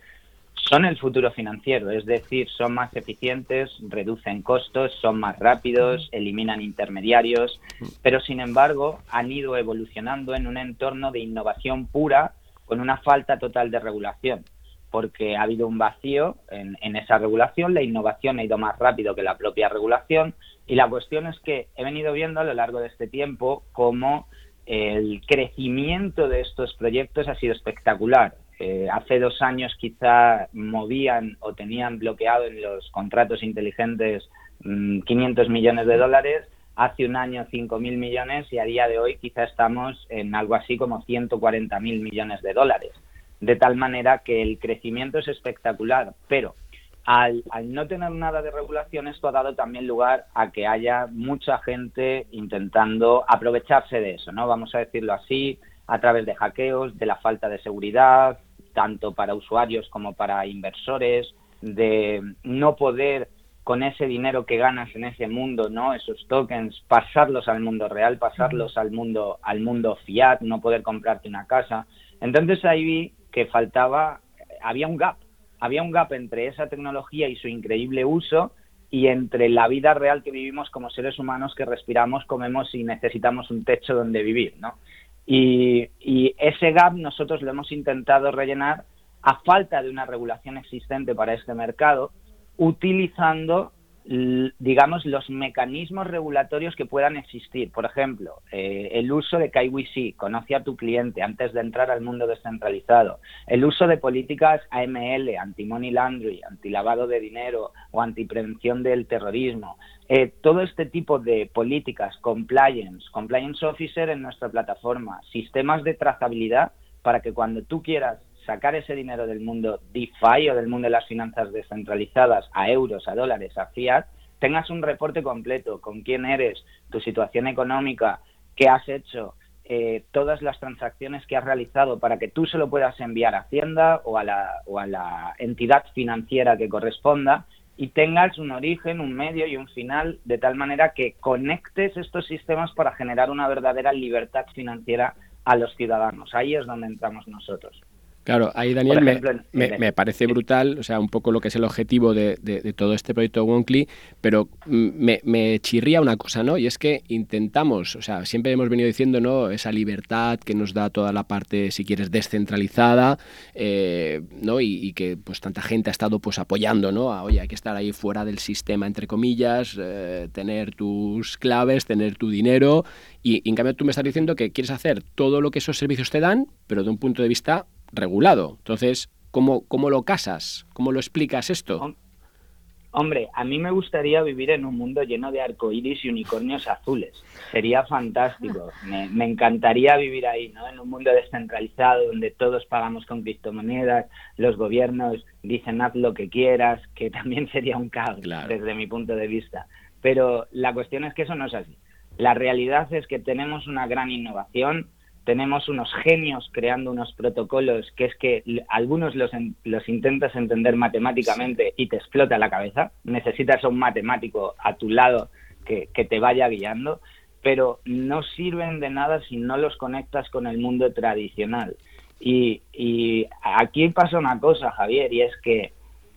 son el futuro financiero, es decir, son más eficientes, reducen costos, son más rápidos, eliminan intermediarios, pero sin embargo han ido evolucionando en un entorno de innovación pura con una falta total de regulación, porque ha habido un vacío en, esa regulación, la innovación ha ido más rápido que la propia regulación y la cuestión es que he venido viendo a lo largo de este tiempo cómo el crecimiento de estos proyectos ha sido espectacular. Eh, hace dos años quizá movían o tenían bloqueado en los contratos inteligentes 500 mm, millones de dólares hace un año 5.000 millones y a día de hoy quizá estamos en algo así como 140.000 millones de dólares. De tal manera que el crecimiento es espectacular, pero al, no tener nada de regulación esto ha dado también lugar a que haya mucha gente intentando aprovecharse de eso, ¿no? Vamos a decirlo así, a través de hackeos, de la falta de seguridad, tanto para usuarios como para inversores, de no poder con ese dinero que ganas en ese mundo, ¿no? Esos tokens, pasarlos al mundo real, pasarlos al mundo, al mundo fiat, no poder comprarte una casa. Entonces ahí vi que faltaba, había un gap, había un gap entre esa tecnología y su increíble uso y entre la vida real que vivimos como seres humanos que respiramos, comemos y necesitamos un techo donde vivir, ¿no? Y, y ese gap nosotros lo hemos intentado rellenar a falta de una regulación existente para este mercado, utilizando digamos, los mecanismos regulatorios que puedan existir. Por ejemplo, eh, el uso de KYC, conoce a tu cliente antes de entrar al mundo descentralizado. El uso de políticas AML, anti-money laundry, anti-lavado de dinero o anti-prevención del terrorismo. Eh, todo este tipo de políticas, compliance, compliance officer en nuestra plataforma, sistemas de trazabilidad para que cuando tú quieras sacar ese dinero del mundo DeFi o del mundo de las finanzas descentralizadas a euros, a dólares, a fiat, tengas un reporte completo con quién eres, tu situación económica, qué has hecho, eh, todas las transacciones que has realizado para que tú se lo puedas enviar a Hacienda o a, la, o a la entidad financiera que corresponda y tengas un origen, un medio y un final de tal manera que conectes estos sistemas para generar una verdadera libertad financiera a los ciudadanos. Ahí es donde entramos nosotros. Claro, ahí Daniel me, me, parece brutal, o sea, un poco lo que es el objetivo de, de, todo este proyecto Wonkly, pero me, me, chirría una cosa, ¿no? Y es que intentamos, o sea, siempre hemos venido diciendo, ¿no? Esa libertad que nos da toda la parte, si quieres, descentralizada, eh, ¿no? Y, que pues tanta gente ha estado pues apoyando, ¿no? A, oye, hay que estar ahí fuera del sistema, entre comillas, eh, tener tus claves, tener tu dinero, y en cambio tú me estás diciendo que quieres hacer todo lo que esos servicios te dan, pero de un punto de vista regulado. Entonces, ¿Cómo, ¿Cómo lo casas? ¿Cómo lo explicas esto? Hombre, a mí me gustaría vivir en un mundo lleno de arcoíris y unicornios azules. Sería fantástico. Me, encantaría vivir ahí, ¿no? En un mundo descentralizado donde todos pagamos con criptomonedas, los gobiernos dicen haz lo que quieras, que también sería un caos desde mi punto de vista. Pero la cuestión es que eso no es así. La realidad es que tenemos una gran innovación, tenemos unos genios creando unos protocolos que es que algunos los, los intentas entender matemáticamente y te explota la cabeza. Necesitas a un matemático a tu lado que, te vaya guiando, pero no sirven de nada si no los conectas con el mundo tradicional. Y, y aquí pasa una cosa, Javier, y es que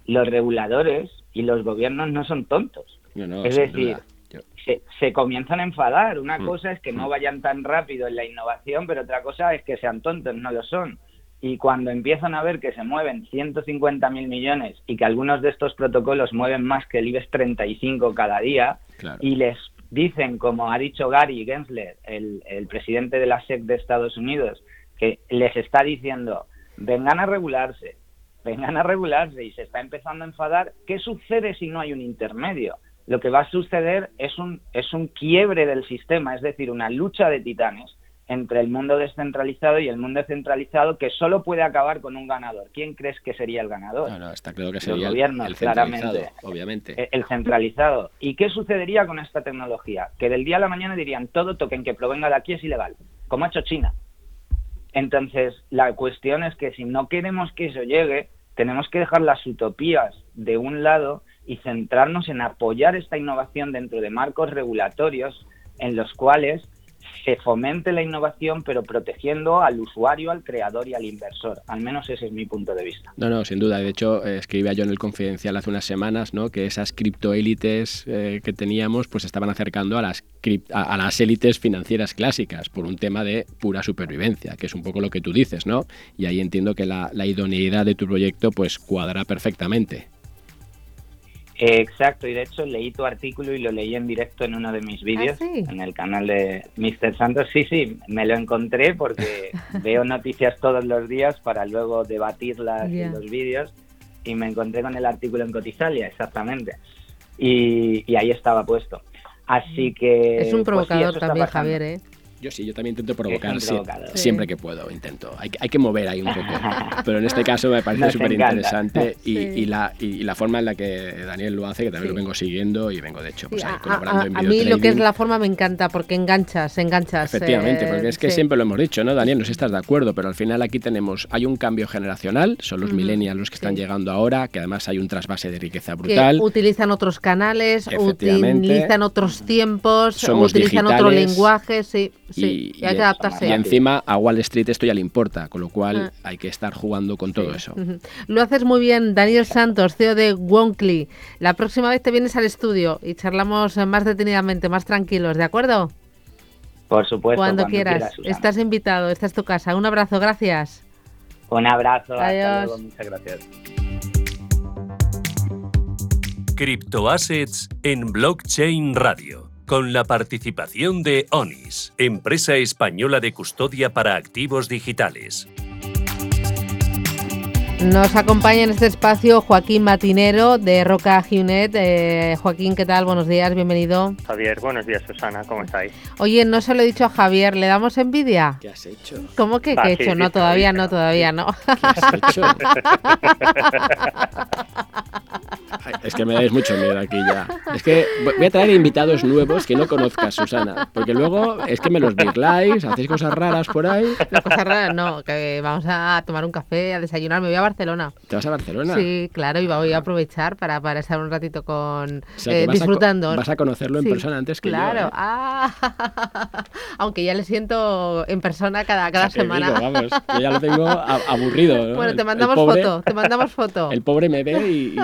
los reguladores y los gobiernos no son tontos. es decir, se, comienzan a enfadar. Una mm. cosa es que no mm. vayan tan rápido en la innovación, pero otra cosa es que sean tontos, no lo son. Y cuando empiezan a ver que se mueven 150 mil millones y que algunos de estos protocolos mueven más que el IBEX 35 cada día, y les dicen, como ha dicho Gary Gensler, el, el presidente de la SEC de Estados Unidos, que les está diciendo, vengan a regularse, vengan a regularse y se está empezando a enfadar, ¿qué sucede si no hay un intermedio? Lo que va a suceder es un, es un quiebre del sistema, es decir, una lucha de titanes entre el mundo descentralizado y el mundo centralizado que solo puede acabar con un ganador. ¿Quién crees que sería el ganador? No, no, está claro que sería el, claramente. Obviamente. El, el, centralizado. ¿Y qué sucedería con esta tecnología? Que del día a la mañana dirían todo token que provenga de aquí es ilegal, como ha hecho China. Entonces, la cuestión es que si no queremos que eso llegue, tenemos que dejar las utopías de un lado y centrarnos en apoyar esta innovación dentro de marcos regulatorios en los cuales se fomente la innovación, pero protegiendo al usuario, al creador y al inversor. Al menos ese es mi punto de vista. No, no, sin duda. De hecho, eh, escribía yo en el Confidencial hace unas semanas ¿no? que esas criptoélites eh, que teníamos pues estaban acercando a las, a, las élites financieras clásicas por un tema de pura supervivencia, que es un poco lo que tú dices, ¿no? Y ahí entiendo que la, la idoneidad de tu proyecto pues cuadra perfectamente. Exacto, y de hecho leí tu artículo y lo leí en directo en uno de mis vídeos, ¿Ah, en el canal de Mr. Santos. Sí, sí, me lo encontré porque veo noticias todos los días para luego debatirlas en los vídeos y me encontré con el artículo en Cotizalia, exactamente. Y, ahí estaba puesto. Así que... Es un pues provocador también, Javier, ¿eh? Yo sí, yo también intento provocar, siempre que puedo, intento. Hay, hay, que mover ahí un poco. Pero en este caso me parece súper interesante y, la, y, la forma en la que Daniel lo hace, que también lo vengo siguiendo y vengo, de hecho, pues, ahí, colaborando en A mí lo que es la forma me encanta porque enganchas, enganchas. Efectivamente, porque es que siempre lo hemos dicho, ¿no, Daniel? No sé si estás de acuerdo, pero al final aquí tenemos, hay un cambio generacional, son los millennials los que están llegando ahora, que además hay un trasvase de riqueza brutal. utilizan otros canales, utilizan otros tiempos, utilizan otro lenguaje, sí y, hay que adaptarse. Y encima a Wall Street esto ya le importa, con lo cual ah. hay que estar jugando con todo eso. Lo haces muy bien, Daniel Santos, CEO de Wonkly. La próxima vez te vienes al estudio y charlamos más detenidamente, más tranquilos, ¿de acuerdo? Por supuesto. Cuando, quieras. Estás invitado, esta es tu casa. Un abrazo, gracias. Un abrazo, Adiós. muchas gracias. Criptoassets en Blockchain Radio con la participación de ONIS, empresa española de custodia para activos digitales. Nos acompaña en este espacio Joaquín Matinero de Roca Hunet. Eh, Joaquín, ¿qué tal? Buenos días, bienvenido. Javier, buenos días, Susana, ¿cómo estáis? Oye, no se lo he dicho a Javier, ¿le damos envidia? ¿Qué has hecho? ¿Cómo que qué he hecho? no, todavía no, todavía no. ¿Qué has hecho? es que me dais mucho miedo aquí ya. Es que voy a traer invitados nuevos que no conozcas, Susana, porque luego es que me los virláis, hacéis cosas raras por ahí. cosas raras no, que vamos a tomar un café, a desayunar, me voy a Barcelona. ¿Te vas a Barcelona? Sí, claro, y voy a aprovechar para, para estar un ratito con eh, disfrutando. vas a conocerlo en persona antes que claro. yo. Claro, ¿eh? ah, aunque ya le siento en persona cada, cada semana. vamos, yo ya lo tengo aburrido. Bueno, te mandamos foto, te mandamos foto. El pobre me ve y,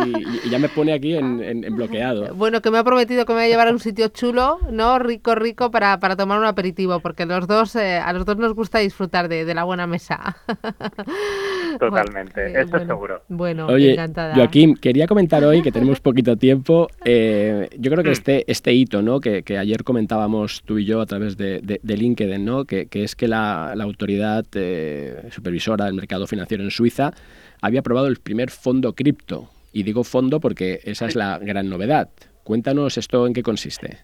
y ya me pone aquí en, bloqueado. Bueno, que me ha prometido que me va a llevar a un sitio chulo, ¿no? Rico, rico, para, para tomar un aperitivo, porque los dos, eh, a los dos nos gusta disfrutar de, de la buena mesa. Totalmente, eso es seguro. Bueno, Oye, encantada. Joaquín, quería comentar hoy que tenemos poquito tiempo. Eh, yo creo que mm. este, este hito, ¿no? Que, que, ayer comentábamos tú y yo a través de, de, LinkedIn, ¿no? Que, que, es que la, la autoridad eh, supervisora del mercado financiero en Suiza había aprobado el primer fondo cripto. Y digo fondo porque esa es la gran novedad. Cuéntanos esto en qué consiste.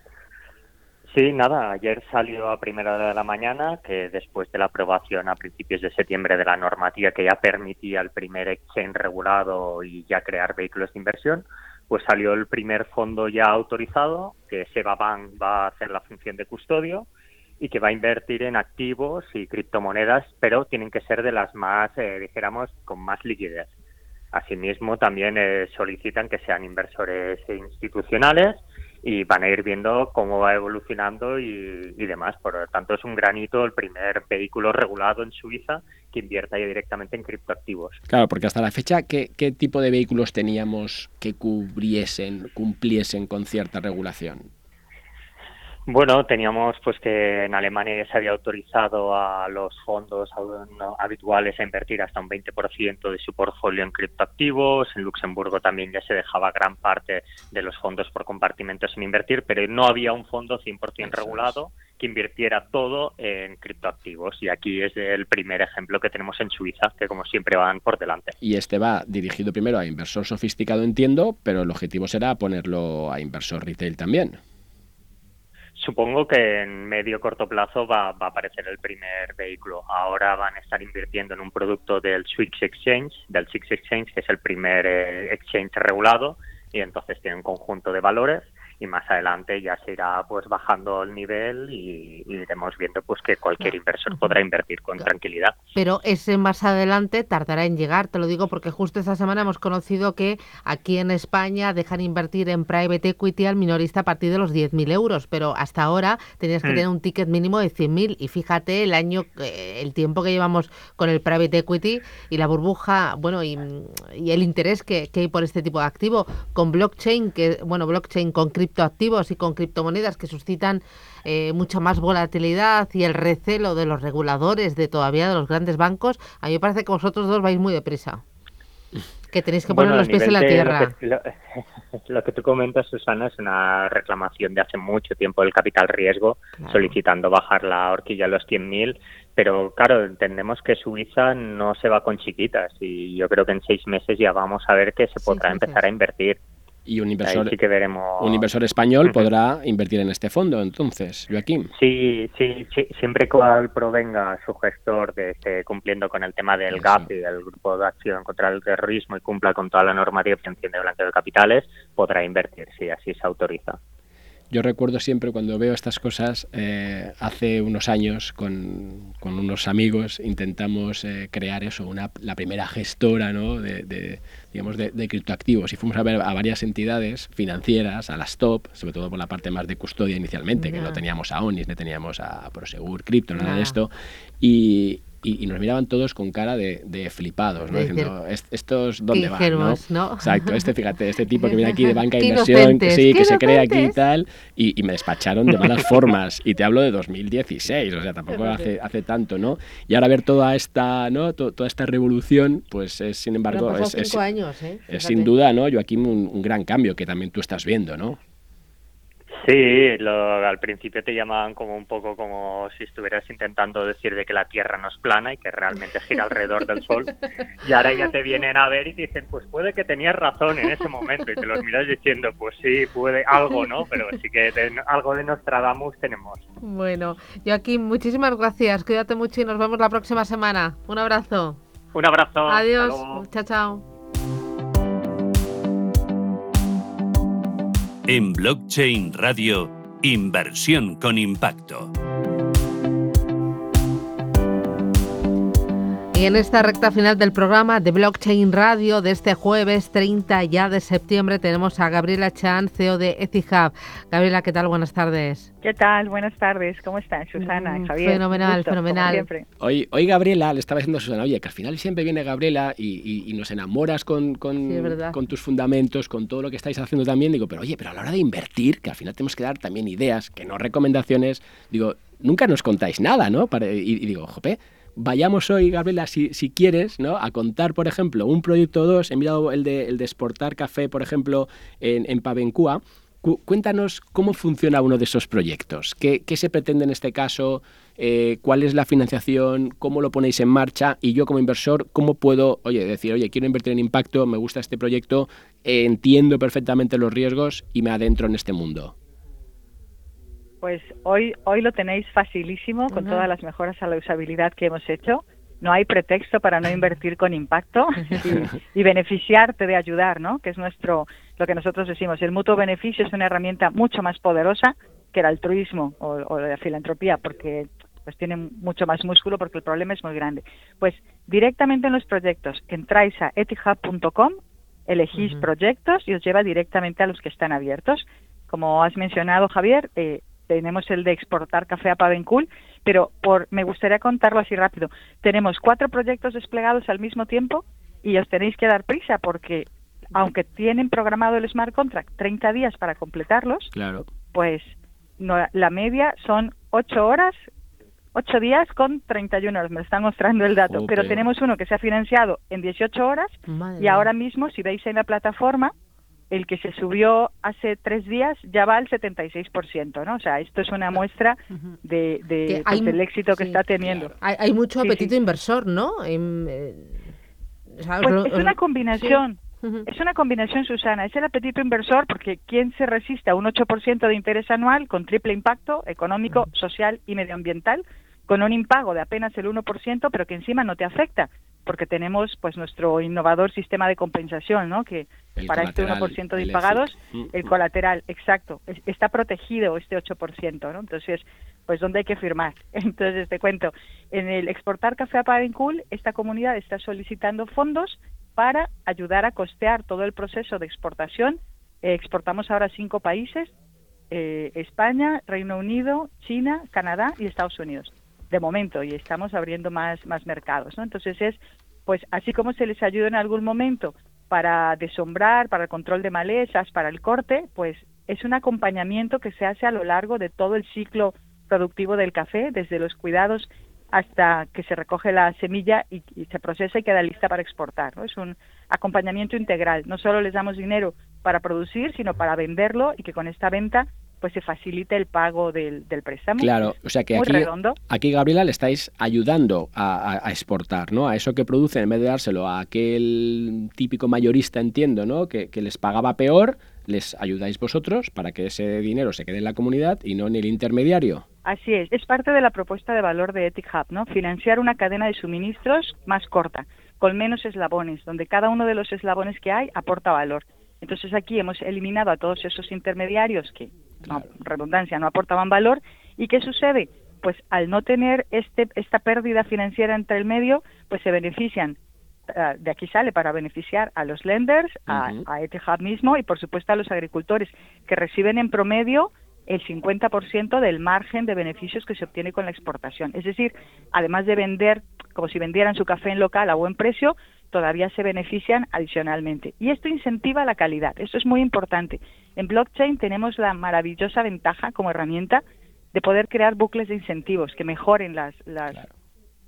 Sí, nada, ayer salió a primera hora de la mañana que después de la aprobación a principios de septiembre de la normativa que ya permitía el primer exchange regulado y ya crear vehículos de inversión, pues salió el primer fondo ya autorizado, que Bank va a hacer la función de custodio y que va a invertir en activos y criptomonedas, pero tienen que ser de las más, eh, dijéramos, con más liquidez. Asimismo, también eh, solicitan que sean inversores institucionales y van a ir viendo cómo va evolucionando y, demás. Por lo tanto, es un granito el primer vehículo regulado en Suiza que invierta ya directamente en criptoactivos. Claro, porque hasta la fecha, ¿qué, ¿qué tipo de vehículos teníamos que cubriesen, cumpliesen con cierta regulación? Bueno, teníamos pues que en Alemania ya se había autorizado a los fondos habituales a invertir hasta un 20% de su portfolio en criptoactivos. En Luxemburgo también ya se dejaba gran parte de los fondos por compartimentos en invertir, pero no había un fondo 100% regulado que invirtiera todo en criptoactivos. Y aquí es el primer ejemplo que tenemos en Suiza, que como siempre van por delante. Y este va dirigido primero a inversor sofisticado, entiendo, pero el objetivo será ponerlo a inversor retail también. Supongo que en medio corto plazo va, a aparecer el primer vehículo. Ahora van a estar invirtiendo en un producto del Swix Exchange, del Six Exchange, que es el primer eh, exchange regulado, y entonces tiene un conjunto de valores y más adelante ya se irá pues bajando el nivel y, iremos viendo pues que cualquier inversor podrá invertir con tranquilidad. Pero ese más adelante tardará en llegar, te lo digo porque justo esta semana hemos conocido que aquí en España dejan invertir en private equity al minorista a partir de los 10.000 euros, pero hasta ahora tenías que mm. tener un ticket mínimo de 100.000 y fíjate el año, eh, el tiempo que llevamos con el private equity y la burbuja, bueno, y, el interés que, que hay por este tipo de activo, con blockchain, que bueno, blockchain con cripto criptoactivos y con criptomonedas que suscitan eh, mucha más volatilidad y el recelo de los reguladores, de todavía de los grandes bancos, a mí me parece que vosotros dos vais muy deprisa. Que tenéis que poner los pies en la tierra. Lo que, tú comentas, Susana, es una reclamación de hace mucho tiempo del capital riesgo, solicitando bajar la horquilla a los 100.000 pero claro, entendemos que Suiza no se va con chiquitas y yo creo que en seis meses ya vamos a ver que se podrá empezar a invertir y un inversor, un inversor español podrá invertir en este fondo, entonces, Joaquín. Sí, sí, sí, siempre cual provenga su gestor de esté cumpliendo con el tema del GAP y del Grupo de Acción contra el Terrorismo y cumpla con toda la normativa de de blanqueo de capitales, podrá invertir, si así se autoriza. Yo recuerdo siempre cuando veo estas cosas, eh, hace unos años con, con unos amigos intentamos eh, crear eso, una, la primera gestora ¿no? de, de digamos, de, de, criptoactivos. Y fuimos a ver a varias entidades financieras, a las top, sobre todo por la parte más de custodia inicialmente, que no teníamos a Onis, no teníamos a Prosegur Crypto, nada de esto, y, y, nos miraban todos con cara de, flipados, ¿no? Diciendo, ¿estos dónde van? ¿no? Exacto, este, fíjate, este tipo que viene aquí de banca de inversión, que, sí, que se cree aquí y tal, y, me despacharon de malas formas. Y te hablo de 2016, o sea, tampoco hace, hace tanto, ¿no? Y ahora ver toda esta, ¿no? toda esta revolución, pues es, sin embargo, es, es, años, ¿eh? es, sin duda, ¿no, Joaquín, un, un gran cambio que también tú estás viendo, ¿no? Sí, lo, al principio te llamaban como un poco como si estuvieras intentando decir de que la Tierra no es plana y que realmente gira alrededor del Sol. Y ahora ya te vienen a ver y te dicen, pues puede que tenías razón en ese momento. Y te los miras diciendo, pues sí, puede, algo, ¿no? Pero sí que algo de Nostradamus tenemos. Bueno, Joaquín, muchísimas gracias. Cuídate mucho y nos vemos la próxima semana. Un abrazo. Un abrazo. Adiós. Chao, chao. En Blockchain Radio, Inversión con Impacto. Y en esta recta final del programa de Blockchain Radio de este jueves 30 ya de septiembre tenemos a Gabriela Chan, CEO de Etihub. Gabriela, ¿qué tal? Buenas tardes. ¿Qué tal? Buenas tardes. ¿Cómo estás, Susana, mm, Javier? Fenomenal, fenomenal. Hoy, hoy Gabriela le estaba diciendo a Susana, oye, que al final siempre viene Gabriela y, nos enamoras con, con, con, tus fundamentos, con todo lo que estáis haciendo también. Digo, pero oye, pero a la hora de invertir, que al final tenemos que dar también ideas, que no recomendaciones, digo, nunca nos contáis nada, ¿no? y, y digo, jope, vayamos hoy, Gabriela, si, si, quieres, ¿no? a contar, por ejemplo, un proyecto 2, he mirado el de, el de exportar café, por ejemplo, en, en cuéntanos cómo funciona uno de esos proyectos, qué, qué se pretende en este caso, eh, cuál es la financiación, cómo lo ponéis en marcha y yo como inversor, cómo puedo, oye, decir, oye, quiero invertir en impacto, me gusta este proyecto, entiendo perfectamente los riesgos y me adentro en este mundo. Pues hoy, hoy lo tenéis facilísimo con todas las mejoras a la usabilidad que hemos hecho. No hay pretexto para no invertir con impacto y, beneficiarte de ayudar, ¿no? Que es nuestro, lo que nosotros decimos. El mutuo beneficio es una herramienta mucho más poderosa que el altruismo o, la filantropía, porque pues tiene mucho más músculo porque el problema es muy grande. Pues directamente en los proyectos entráis a etihub.com, elegís proyectos y os lleva directamente a los que están abiertos. Como has mencionado, Javier, eh, tenemos el de exportar café a Pavencul, pero por, me gustaría contarlo así rápido. Tenemos cuatro proyectos desplegados al mismo tiempo y os tenéis que dar prisa porque aunque tienen programado el smart contract 30 días para completarlos, claro. pues no, la media son 8 horas, 8 días con 31 horas, me están mostrando el dato, pero tenemos uno que se ha financiado en 18 horas y ahora mismo, si veis en la plataforma, el que se subió hace tres días ya va al 76%, ¿no? O sea, esto es una muestra de, pues, del éxito que está teniendo. Hay, mucho apetito inversor, ¿no? Eh, pues es una combinación. Es una combinación, Susana. Es el apetito inversor porque ¿quién se resiste a un 8% de interés anual con triple impacto económico, social y medioambiental? Con un impago de apenas el 1%, pero que encima no te afecta porque tenemos pues nuestro innovador sistema de compensación, ¿no? Que para este 1% de impagados, mm, el mm. colateral, exacto, está protegido este 8%, ¿no? Entonces, pues ¿dónde hay que firmar? Entonces, te cuento, en el Exportar Café a Pavencul, esta comunidad está solicitando fondos para ayudar a costear todo el proceso de exportación. Eh, exportamos ahora cinco países, eh, España, Reino Unido, China, Canadá y Estados Unidos de momento y estamos abriendo más, más mercados. ¿no? Entonces es, pues así como se les ayuda en algún momento para desombrar, para el control de malezas, para el corte, pues es un acompañamiento que se hace a lo largo de todo el ciclo productivo del café, desde los cuidados hasta que se recoge la semilla y, se procesa y queda lista para exportar. ¿no? Es un acompañamiento integral. No solo les damos dinero para producir, sino para venderlo y que con esta venta pues se facilite el pago del, del préstamo. Claro, o sea que aquí, aquí, Gabriela, le estáis ayudando a, exportar, ¿no? A eso que producen, en vez de dárselo a aquel típico mayorista, entiendo, ¿no? Que, que, les pagaba peor, les ayudáis vosotros para que ese dinero se quede en la comunidad y no en el intermediario. Así es, es parte de la propuesta de valor de Ethic Hub, ¿no? Financiar una cadena de suministros más corta, con menos eslabones, donde cada uno de los eslabones que hay aporta valor. Entonces aquí hemos eliminado a todos esos intermediarios que no, redundancia, no aportaban valor. ¿Y qué sucede? Pues al no tener este, esta pérdida financiera entre el medio, pues se benefician. Eh, de aquí sale para beneficiar a los lenders, a, Etihad mismo y por supuesto a los agricultores que reciben en promedio el 50% del margen de beneficios que se obtiene con la exportación. Es decir, además de vender como si vendieran su café en local a buen precio, todavía se benefician adicionalmente. Y esto incentiva la calidad. Esto es muy importante. En blockchain tenemos la maravillosa ventaja como herramienta de poder crear bucles de incentivos que mejoren las, las,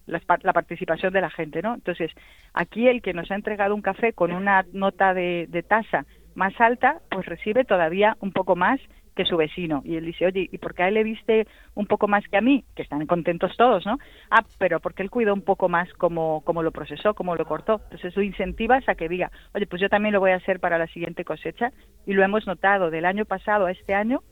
la participación de la gente, ¿no? Entonces, aquí el que nos ha entregado un café con una nota de, de tasa más alta, pues recibe todavía un poco más que su vecino. Y él dice, oye, ¿y por qué a él le viste un poco más que a mí? Que están contentos todos, ¿no? Ah, pero porque él cuidó un poco más cómo, cómo lo procesó, cómo lo cortó. Entonces eso incentivas a que diga, oye, pues yo también lo voy a hacer para la siguiente cosecha. Y lo hemos notado del año pasado a este año,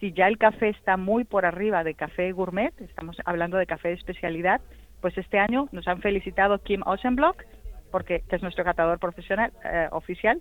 si ya el café está muy por arriba de café gourmet, estamos hablando de café de especialidad, pues este año nos han felicitado Kim Osenblock, porque, que es nuestro catador profesional eh, oficial,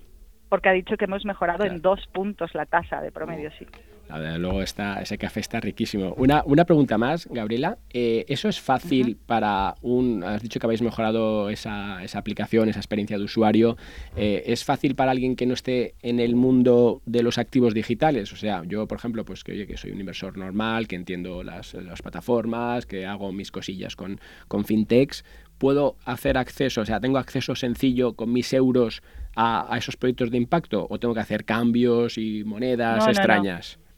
porque ha dicho que hemos mejorado en dos puntos la tasa de promedio, sí. Luego está, ese café está riquísimo. Una, una pregunta más, Gabriela. Eh, ¿Eso es fácil para un... Has dicho que habéis mejorado esa, esa aplicación, esa experiencia de usuario. Eh, ¿Es fácil para alguien que no esté en el mundo de los activos digitales? O sea, yo, por ejemplo, pues que, oye, que soy un inversor normal, que entiendo las, las plataformas, que hago mis cosillas con, con fintechs, ¿puedo hacer acceso, o sea, tengo acceso sencillo con mis euros a, esos proyectos de impacto o tengo que hacer cambios y monedas extrañas? No, no,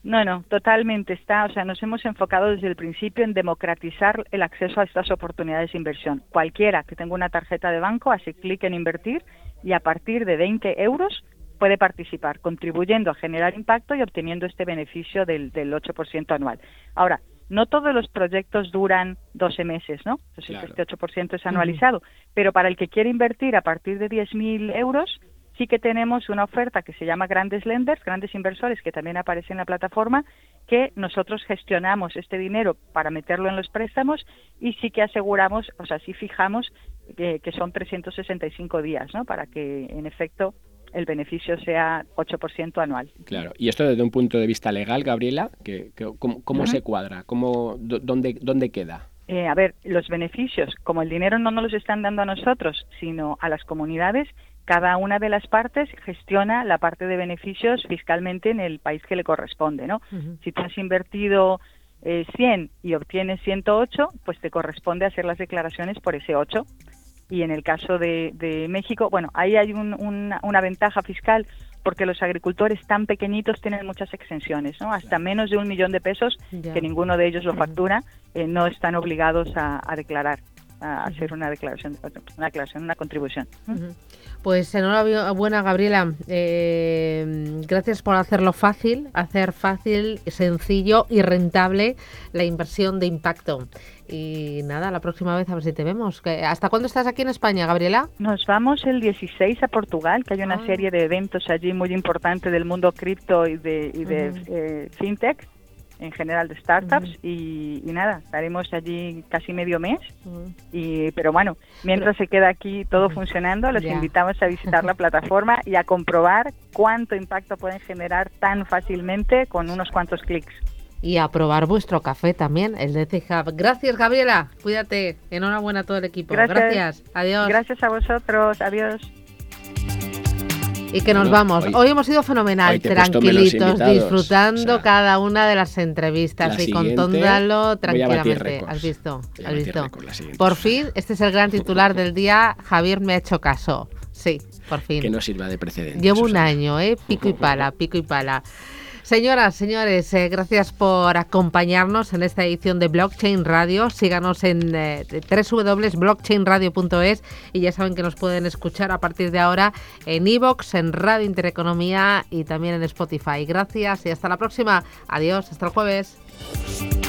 totalmente está. O sea, nos hemos enfocado desde el principio en democratizar el acceso a estas oportunidades de inversión. Cualquiera que tenga una tarjeta de banco hace clic en invertir y a partir de 20 euros puede participar, contribuyendo a generar impacto y obteniendo este beneficio del, del 8% anual. Ahora, no todos los proyectos duran 12 meses, ¿no? Entonces este 8% es anualizado, pero para el que quiere invertir a partir de 10.000 euros, sí que tenemos una oferta que se llama Grandes Lenders, Grandes Inversores, que también aparece en la plataforma, que nosotros gestionamos este dinero para meterlo en los préstamos y sí que aseguramos, o sea, sí fijamos que, que son 365 días, ¿no? Para que, en efecto, el beneficio sea 8% anual. Claro, y esto desde un punto de vista legal, Gabriela, que, ¿cómo, se cuadra? ¿Cómo, dónde, ¿Dónde queda? Eh, a ver, los beneficios, como el dinero no nos los están dando a nosotros, sino a las comunidades, cada una de las partes gestiona la parte de beneficios fiscalmente en el país que le corresponde, ¿no? Si tú has invertido eh, 100 y obtienes 108, pues te corresponde hacer las declaraciones por ese 8. Y en el caso de, México, bueno, ahí hay una ventaja fiscal porque los agricultores tan pequeñitos tienen muchas exenciones, ¿no? Hasta menos de un millón de pesos, que ninguno de ellos lo factura, eh, no están obligados a declarar a hacer una declaración, una declaración, una contribución. Pues enhorabuena, Gabriela. Eh, gracias por hacerlo fácil, hacer fácil, sencillo y rentable la inversión de impacto. Y nada, la próxima vez a ver si te vemos. ¿Hasta cuándo estás aquí en España, Gabriela? Nos vamos el 16 a Portugal, que hay una ah. serie de eventos allí muy importantes del mundo cripto y de, y de eh, fintech en general de startups y, nada, estaremos allí casi medio mes. y Pero bueno, mientras se queda aquí todo funcionando, los invitamos a visitar la plataforma y a comprobar cuánto impacto pueden generar tan fácilmente con unos cuantos clics. Y a probar vuestro café también, el de C-Hub. Gracias, Gabriela. Cuídate. Enhorabuena a todo el equipo. Gracias. Adiós. Gracias a vosotros. Adiós. Y que nos vamos. Hoy, hemos sido fenomenal, tranquilitos, disfrutando cada una de las entrevistas y contándolo tranquilamente. ¿Has visto? ¿Has visto? Por fin, este es el gran titular del día. Javier me ha hecho caso. Sí, por fin. Que no sirva de precedente. Llevo un año, ¿eh? Pico y pala, pico y pala. Señoras, señores, eh, gracias por acompañarnos en esta edición de Blockchain Radio. Síganos en eh, www.blockchainradio.es y ya saben que nos pueden escuchar a partir de ahora en iVoox, en Radio Intereconomía y también en Spotify. Gracias y hasta la próxima. Adiós, hasta el jueves.